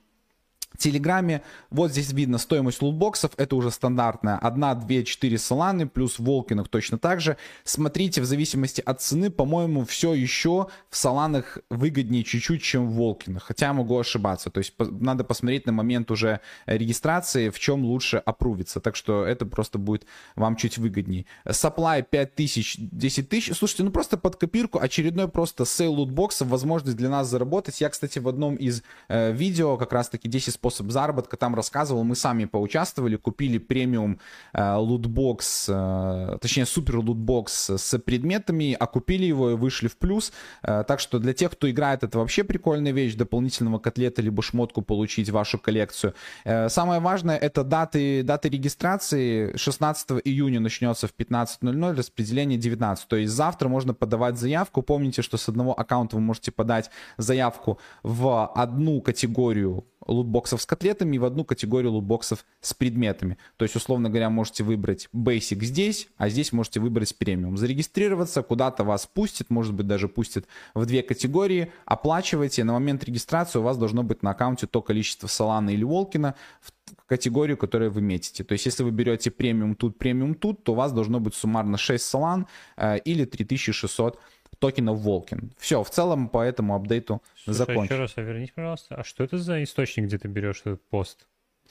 Телеграме. Вот здесь видно стоимость лутбоксов, это уже стандартная. 1, 2, 4 Соланы, плюс Walken ах точно так же. Смотрите, в зависимости от цены, по-моему, все еще в Соланах выгоднее чуть-чуть, чем в Walken ах. Хотя могу ошибаться. То есть надо посмотреть на момент уже регистрации, в чем лучше опрувиться. Так что это просто будет вам чуть выгоднее. Supply 5000, 10 тысяч. Слушайте, ну просто под копирку очередной просто сейл лутбоксов, возможность для нас заработать. Я, кстати, в одном из э, видео как раз-таки 10 способ заработка там рассказывал, мы сами поучаствовали, купили премиум э, лутбокс, э, точнее супер лутбокс с предметами, окупили его и вышли в плюс. Э, так что для тех, кто играет, это вообще прикольная вещь, дополнительного котлета либо шмотку получить в вашу коллекцию. Э, самое важное это даты, даты регистрации. 16 июня начнется в 15.00, распределение 19. То есть завтра можно подавать заявку. Помните, что с одного аккаунта вы можете подать заявку в одну категорию лутбоксов с котлетами и в одну категорию лутбоксов с предметами. То есть, условно говоря, можете выбрать Basic здесь, а здесь можете выбрать премиум. Зарегистрироваться, куда-то вас пустит, может быть, даже пустит в две категории. Оплачивайте. На момент регистрации у вас должно быть на аккаунте то количество Solana или Волкина в категорию, которую вы метите. То есть, если вы берете премиум тут, премиум тут, то у вас должно быть суммарно 6 Solana э, или 3600 токенов Волкин. Все, в целом по этому апдейту Слушай, закончим. еще раз, а вернись, пожалуйста. А что это за источник, где ты берешь этот пост?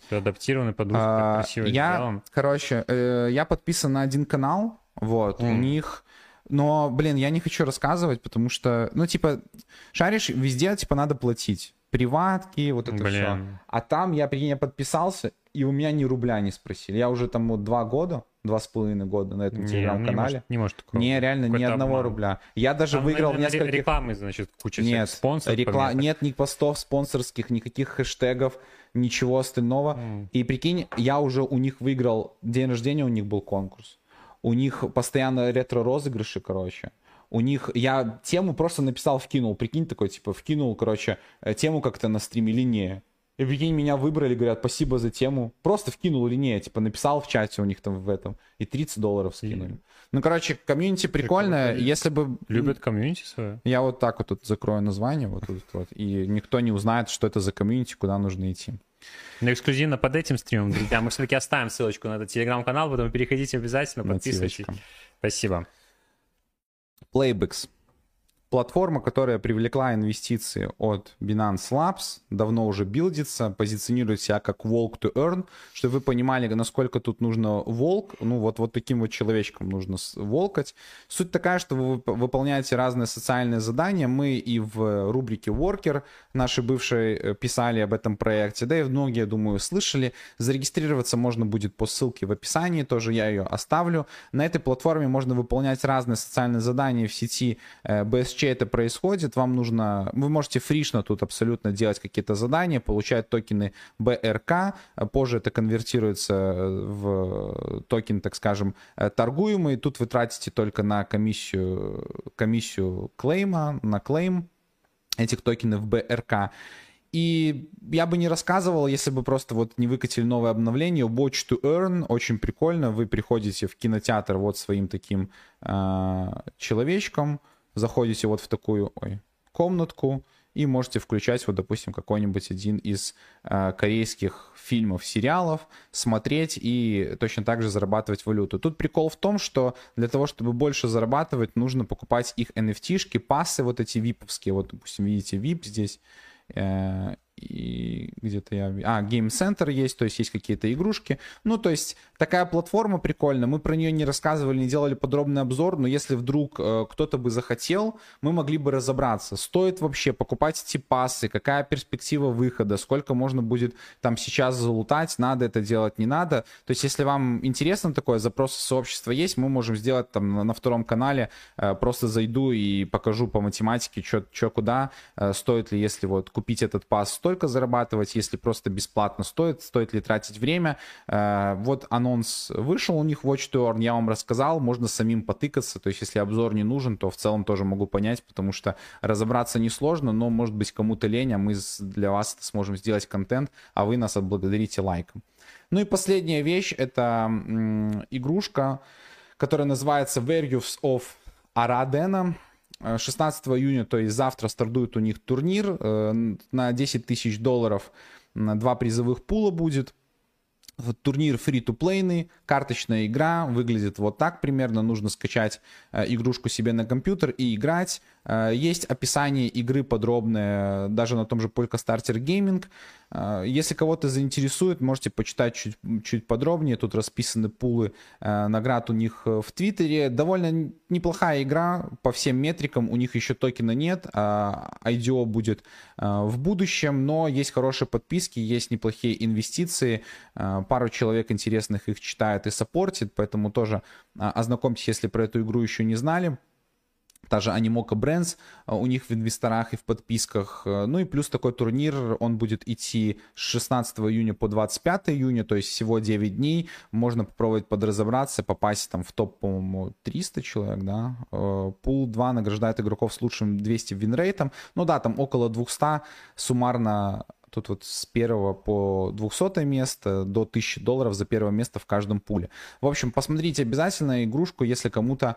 Ты адаптированный под а, Я, короче, э, я подписан на один канал, вот, mm. у них... Но, блин, я не хочу рассказывать, потому что, ну, типа, шаришь, везде, типа, надо платить. Приватки, вот это блин. все. А там я, прикинь, я подписался, и у меня ни рубля не спросили. Я уже там вот два года, два с половиной года на этом телеграм-канале. Не, не может такого. Не, реально, ни одного обман. рубля. Я даже там выиграл на, несколько... Рекламы, значит, куча нет, спонсоров. Рекла... Нет ни постов спонсорских, никаких хэштегов, ничего остального. Mm. И прикинь, я уже у них выиграл... День рождения у них был конкурс. У них постоянно ретро-розыгрыши, короче у них, я тему просто написал, вкинул, прикинь, такой, типа, вкинул, короче, э, тему как-то на стриме линии И прикинь, меня выбрали, говорят, спасибо за тему. Просто вкинул или нет, типа написал в чате у них там в этом. И 30 долларов скинули. Ну, короче, комьюнити прикольное. Прикольно. Если бы... Любят комьюнити свое. Я вот так вот тут закрою название, вот тут вот, и никто не узнает, что это за комьюнити, куда нужно идти. Но эксклюзивно под этим стримом, друзья, мы все-таки оставим ссылочку на этот телеграм-канал, поэтому переходите обязательно, подписывайтесь. Спасибо. Playbix. Платформа, которая привлекла инвестиции от Binance Labs, давно уже билдится, позиционирует себя как Walk to Earn, чтобы вы понимали, насколько тут нужно волк, ну вот, вот таким вот человечком нужно волкать. Суть такая, что вы вып- выполняете разные социальные задания. Мы и в рубрике Worker наши бывшие э, писали об этом проекте, да и многие, думаю, слышали. Зарегистрироваться можно будет по ссылке в описании, тоже я ее оставлю. На этой платформе можно выполнять разные социальные задания в сети э, BSC это происходит, вам нужно, вы можете фришно тут абсолютно делать какие-то задания, получать токены BRK, э, позже это конвертируется э, в токен, так скажем, э, торгуемый, тут вы тратите только на комиссию, комиссию клейма, на клейм этих токенов BRK. И я бы не рассказывал, если бы просто вот не выкатили новое обновление. Watch to Earn очень прикольно. Вы приходите в кинотеатр вот своим таким э, человечком, заходите вот в такую ой, комнатку и можете включать вот, допустим, какой-нибудь один из э, корейских фильмов, сериалов, смотреть и точно так же зарабатывать валюту. Тут прикол в том, что для того, чтобы больше зарабатывать, нужно покупать их NFT-шки, пассы вот эти виповские. Вот, допустим, видите, VIP здесь. э, и где-то я... А, Game Center есть, то есть есть какие-то игрушки. Ну, то есть такая платформа прикольная. Мы про нее не рассказывали, не делали подробный обзор, но если вдруг э, кто-то бы захотел, мы могли бы разобраться, стоит вообще покупать эти пассы, какая перспектива выхода, сколько можно будет там сейчас залутать, надо это делать, не надо. То есть если вам интересно такое, запрос сообщества есть, мы можем сделать там на, втором канале, э, просто зайду и покажу по математике, что куда, э, стоит ли, если вот купить этот пас, столько зарабатывать, если просто бесплатно стоит, стоит ли тратить время. Э, Вот анонс вышел у них Watch to я вам рассказал, можно самим потыкаться, то есть если обзор не нужен, то в целом тоже могу понять, потому что разобраться несложно, но может быть кому-то лень, а мы для вас сможем сделать контент, а вы нас отблагодарите лайком. Ну и последняя вещь, это игрушка, которая называется Various of Aradena. Э, 16 июня, то есть завтра стартует у них турнир э, на 10 тысяч долларов. Два призовых пула будет. Турнир free-to-play, карточная игра, выглядит вот так примерно. Нужно скачать э, игрушку себе на компьютер и играть. Э, есть описание игры подробное даже на том же Polka Starter Gaming. Если кого-то заинтересует, можете почитать чуть, чуть подробнее. Тут расписаны пулы э, наград у них э, в Твиттере. Довольно неплохая игра по всем метрикам. У них еще токена нет. а IDO будет в будущем, но есть хорошие подписки, есть неплохие инвестиции. Пару человек интересных их читает и саппортит, поэтому тоже а, ознакомьтесь, если про эту игру еще не знали. Та же Animoca Brands а, у них в инвесторах и в подписках. Э, Ну и плюс такой турнир, он будет идти с 16 июня по 25 июня, то есть всего 9 дней. Можно попробовать подразобраться, попасть там в топ, по-моему, 300 человек, да. Э, Пул 2 награждает игроков с лучшим 200 винрейтом. Ну да, там около 200 суммарно Тут вот с первого по 200 место до 1000 долларов за первое место в каждом пуле. В общем, посмотрите обязательно игрушку, если кому-то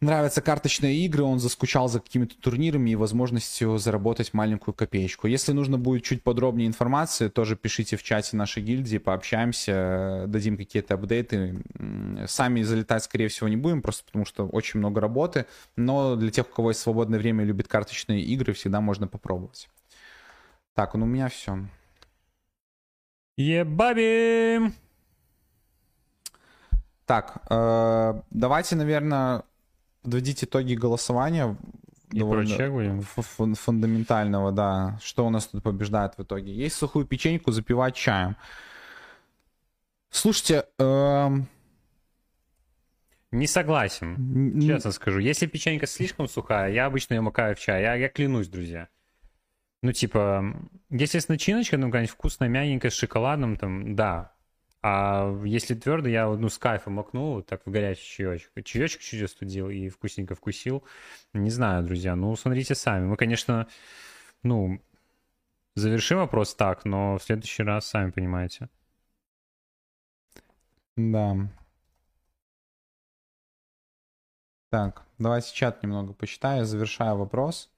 нравятся карточные игры, он заскучал за какими-то турнирами и возможностью заработать маленькую копеечку. Если нужно будет чуть подробнее информации, тоже пишите в чате нашей гильдии, пообщаемся, дадим какие-то апдейты. Сами залетать, скорее всего, не будем, просто потому что очень много работы. Но для тех, у кого есть свободное время и любит карточные игры, всегда можно попробовать. Так, ну у меня все. Ебаби! Так, э, давайте, наверное, подводить итоги голосования. И Довольно фундаментального, да. Что у нас тут побеждает в итоге? Есть сухую печеньку запивать чаем. Слушайте, эм, Не согласен. Честно скажу, если печенька слишком сухая, я обычно ее макаю в чай. Я, я клянусь, друзья. Ну, типа, если с начиночкой, ну, какая-нибудь вкусная, мягенькая, с шоколадом, там, да. А если твердо, я ну, с кайфом макнул, так в горячий чаечек. Чаечек чуть остудил и вкусненько вкусил. Не знаю, друзья, ну, смотрите сами. Мы, конечно, ну, завершим вопрос так, но в следующий раз сами понимаете. Да. Так, давайте чат немного почитаю, завершаю вопрос.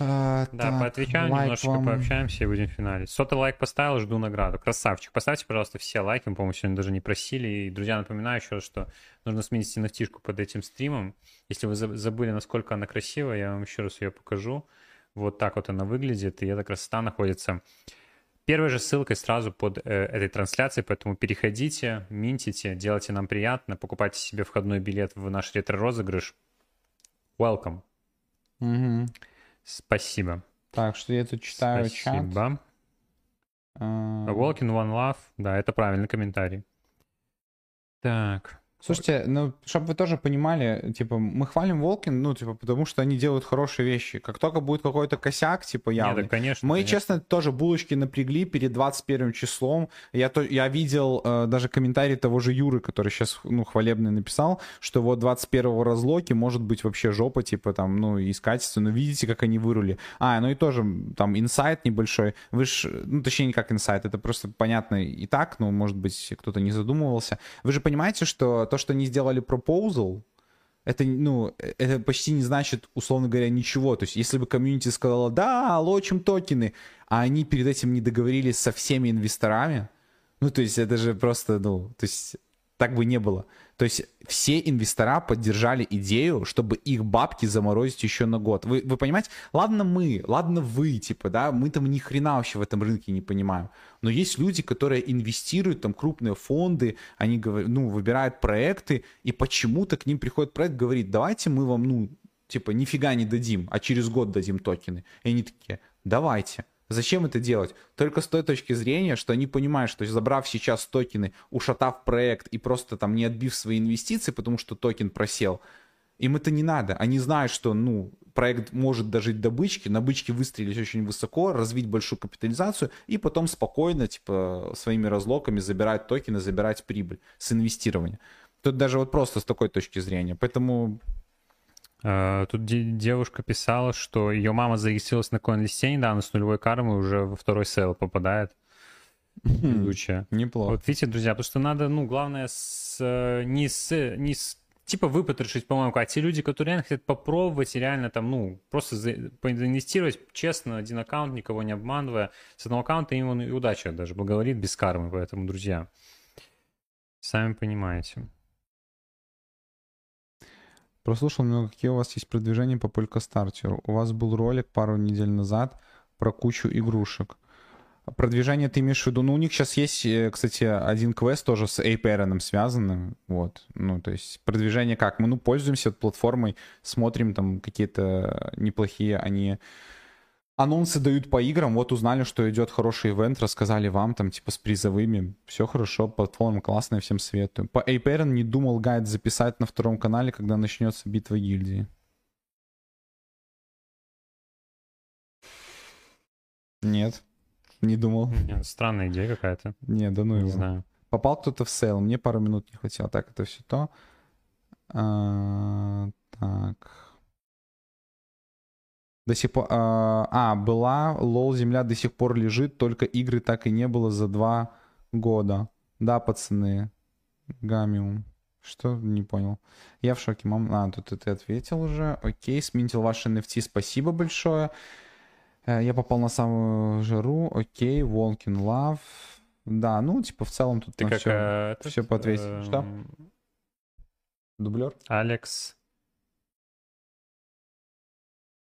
А, Да, так, поотвечаем, лайк немножечко вам. пообщаемся и будем в финале. Сотый лайк поставил, жду награду. Красавчик. Поставьте, пожалуйста, все лайки. Мы, по-моему, сегодня даже не просили. И, друзья, напоминаю еще раз, что нужно сменить nft под этим стримом. Если вы заб- забыли, насколько она красивая, я вам еще раз ее покажу. Вот так вот она выглядит. И эта красота находится первой же ссылкой сразу под э, этой трансляцией, поэтому переходите, минтите, делайте нам приятно, покупайте себе входной билет в наш ретро-розыгрыш. Welcome. Мгм. Спасибо. Так, что я тут читаю чат. Спасибо. А, Walking One Love, да, это правильный комментарий. Так. Слушайте, ну, чтобы вы тоже понимали, типа, мы хвалим Волкин, ну, типа, потому что они делают хорошие вещи. Как только будет какой-то косяк, типа, Нет, явный, да, конечно. Мы, конечно. честно, тоже булочки напрягли перед 21 числом. Я, то, я видел э, даже комментарий того же Юры, который сейчас, ну, хвалебный написал, что вот 21 разлоки может быть вообще жопа, типа, там, ну, и с качеством. Но видите, как они вырули. А, ну и тоже, там, инсайт небольшой. Вы ж, ну, точнее, не как инсайт, это просто понятно и так, но, может быть, кто-то не задумывался. Вы же понимаете, что то, что они сделали пропозал, это, ну, это почти не значит, условно говоря, ничего. То есть, если бы комьюнити сказала, да, лочим токены, а они перед этим не договорились со всеми инвесторами, ну, то есть, это же просто, ну, то есть, так бы не было. То есть, все инвестора поддержали идею, чтобы их бабки заморозить еще на год. Вы, вы понимаете? Ладно мы, ладно вы, типа, да, мы там ни хрена вообще в этом рынке не понимаем. Но есть люди, которые инвестируют, там, крупные фонды, они, говорят, ну, выбирают проекты, и почему-то к ним приходит проект, говорит, давайте мы вам, ну, типа, нифига не дадим, а через год дадим токены. И они такие, давайте. Зачем это делать? Только с той точки зрения, что они понимают, что забрав сейчас токены, ушатав проект и просто там не отбив свои инвестиции, потому что токен просел, им это не надо. Они знают, что, ну, проект может дожить до бычки, на бычке выстрелить очень высоко, развить большую капитализацию и потом спокойно, типа, своими разлоками забирать токены, забирать прибыль с инвестирования. Тут даже вот просто с такой точки зрения. Поэтому Тут де- девушка писала, что ее мама зарегистрировалась на CoinList е недавно с нулевой кармой, уже во второй сейл попадает. Везучая. неплохо. Вот видите, друзья, потому что надо, ну, главное, с, э, не с, не с типа выпотрошить, по-моему, а те люди, которые реально хотят попробовать и реально там, ну, просто за, поинвестировать честно, один аккаунт, никого не обманывая, с одного аккаунта им он и удача даже благоволит без кармы, поэтому, друзья, сами понимаете. Прослушал много, какие у вас есть продвижения по Polkastarter. У вас был ролик пару недель назад про кучу игрушек. Продвижение ты имеешь в виду? Ну, у них сейчас есть, э, кстати, один квест тоже с APR связанным. Вот. Ну, то есть продвижение как? Мы, ну, пользуемся платформой, смотрим там какие-то неплохие они анонсы дают по играм, вот узнали, что идет хороший ивент, рассказали вам там типа с призовыми. Все хорошо, платформа классная, всем советую. По APR не думал гайд записать на втором канале, когда начнется битва гильдии. Нет, не думал. Нет, Странная идея какая-то, Не, да ну не его. знаю. Попал кто-то в сейл, мне пару минут не хватило. Так, это все то. А, так. До сих пор... А, а, была, лол, земля до сих пор лежит, только игры так и не было за два года. Да, пацаны. Gamium. Что? Не понял. Я в шоке, мам. А, тут ты ответил уже. Окей, сменил ваш NFT, спасибо большое. Э, Я попал на самую жару. Окей, Walken Love. Да, ну, типа, в целом тут Ты как всё- э, этот, всё поответил. Что? эм, Дублер? Алекс.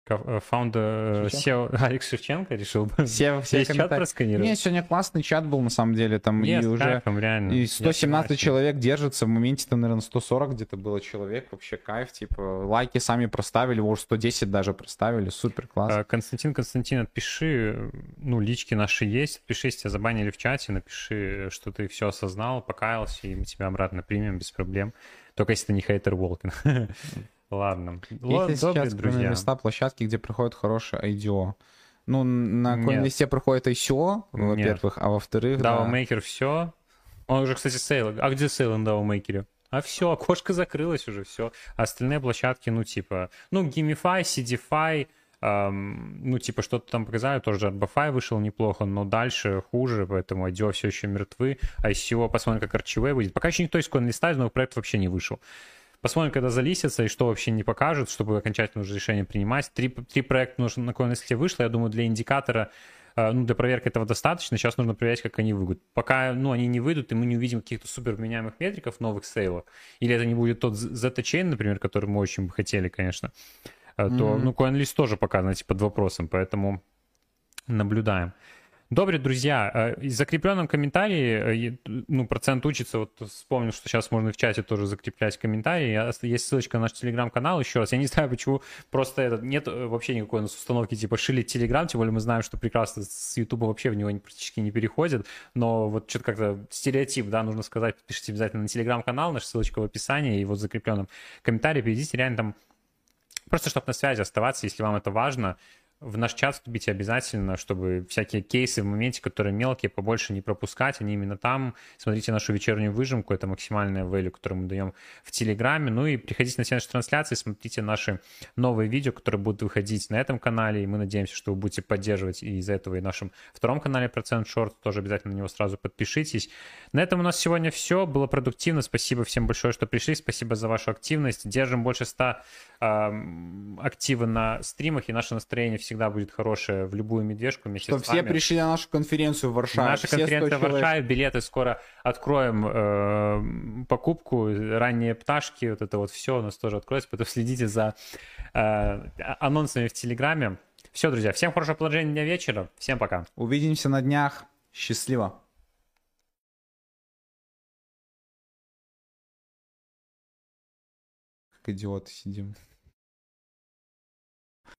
Э, Founder э? CEO Алекс Шевченко решил бы Все, все весь чат просканировать. Нет, сегодня классный чат был, на самом деле, там Нет, и уже... кайфом, реально. И Я 117 согласен. человек держится, в моменте-то, наверное, 140 где-то было человек, вообще кайф, типа, лайки сами проставили, уже 110 даже проставили, супер, класс. А, Константин, Константин, отпиши, э, ну, лички наши есть, отпиши, если тебя забанили в чате, напиши, что ты все осознал, покаялся, и мы тебя обратно примем без проблем. Только если ты не хейтер Walken. Ладно. Есть ли сейчас, друзья. места, площадки, где проходит хорошее IDO? Ну, на CoinList е проходит ICO, во-первых, а во-вторых, DAO да. Все. Он уже, кстати, сейл. А где сейл на Maker? А все, окошко закрылось уже, все. Остальные площадки, ну, типа, ну, Gamify, Seedify, эм, ну, типа, что-то там показали, тоже RBFI вышел неплохо, но дальше хуже, поэтому IDO все еще мертвы. ICO, посмотрим, как Archway выйдет. Пока еще никто из CoinList новый проект вообще не вышел. Посмотрим, когда залисится и что вообще не покажут, чтобы окончательно уже решение принимать. Три, три проекта нужно на CoinList вышло, я думаю, для индикатора Э, ну, для проверки этого достаточно. Сейчас нужно проверять, как они выйдут. Пока, ну, они не выйдут, и мы не увидим каких-то супер вменяемых метриков новых сейлов, или это не будет тот Z-chain, например, который мы очень бы хотели, конечно, mm-hmm. то, ну, CoinList тоже пока, знаете, под вопросом, поэтому наблюдаем. Добрые друзья, э, в закрепленном комментарии, э, ну, процент учится, вот вспомнил, что сейчас можно в чате тоже закреплять комментарии, есть ссылочка на наш телеграм-канал, еще раз, я не знаю, почему просто это, нет э, вообще никакой у нас установки типа шили телеграм, тем более мы знаем, что прекрасно с ютуба вообще в него практически не переходит, но вот что-то как-то стереотип, да, нужно сказать, подпишитесь обязательно на телеграм-канал, наша ссылочка в описании, и вот в закрепленном комментарии перейдите. Реально там Просто чтобы на связи оставаться, если вам это важно, в наш чат вступите обязательно, чтобы всякие кейсы в моменте, которые мелкие, побольше не пропускать, они именно там. Смотрите нашу вечернюю выжимку, это максимальная value, которую мы даем в Телеграме. Ну и приходите на все наши трансляции, смотрите наши новые видео, которые будут выходить на этом канале, и мы надеемся, что вы будете поддерживать и из-за этого и нашем втором канале Процент Шорт, тоже обязательно на него сразу подпишитесь. На этом у нас сегодня все, было продуктивно, спасибо всем большое, что пришли, спасибо за вашу активность, держим больше 100 э, активы на стримах, и наше настроение все всегда будет хорошая в любую медвежку вместе Чтобы все пришли на нашу конференцию в Варшаве. Наша конференция в Варшаве, билеты скоро откроем э, покупку, ранние пташки, вот это вот все у нас тоже откроется, поэтому следите за э, анонсами в Телеграме. Все, друзья, всем хорошего положения дня вечера, всем пока. Увидимся на днях, счастливо. Как идиоты сидим.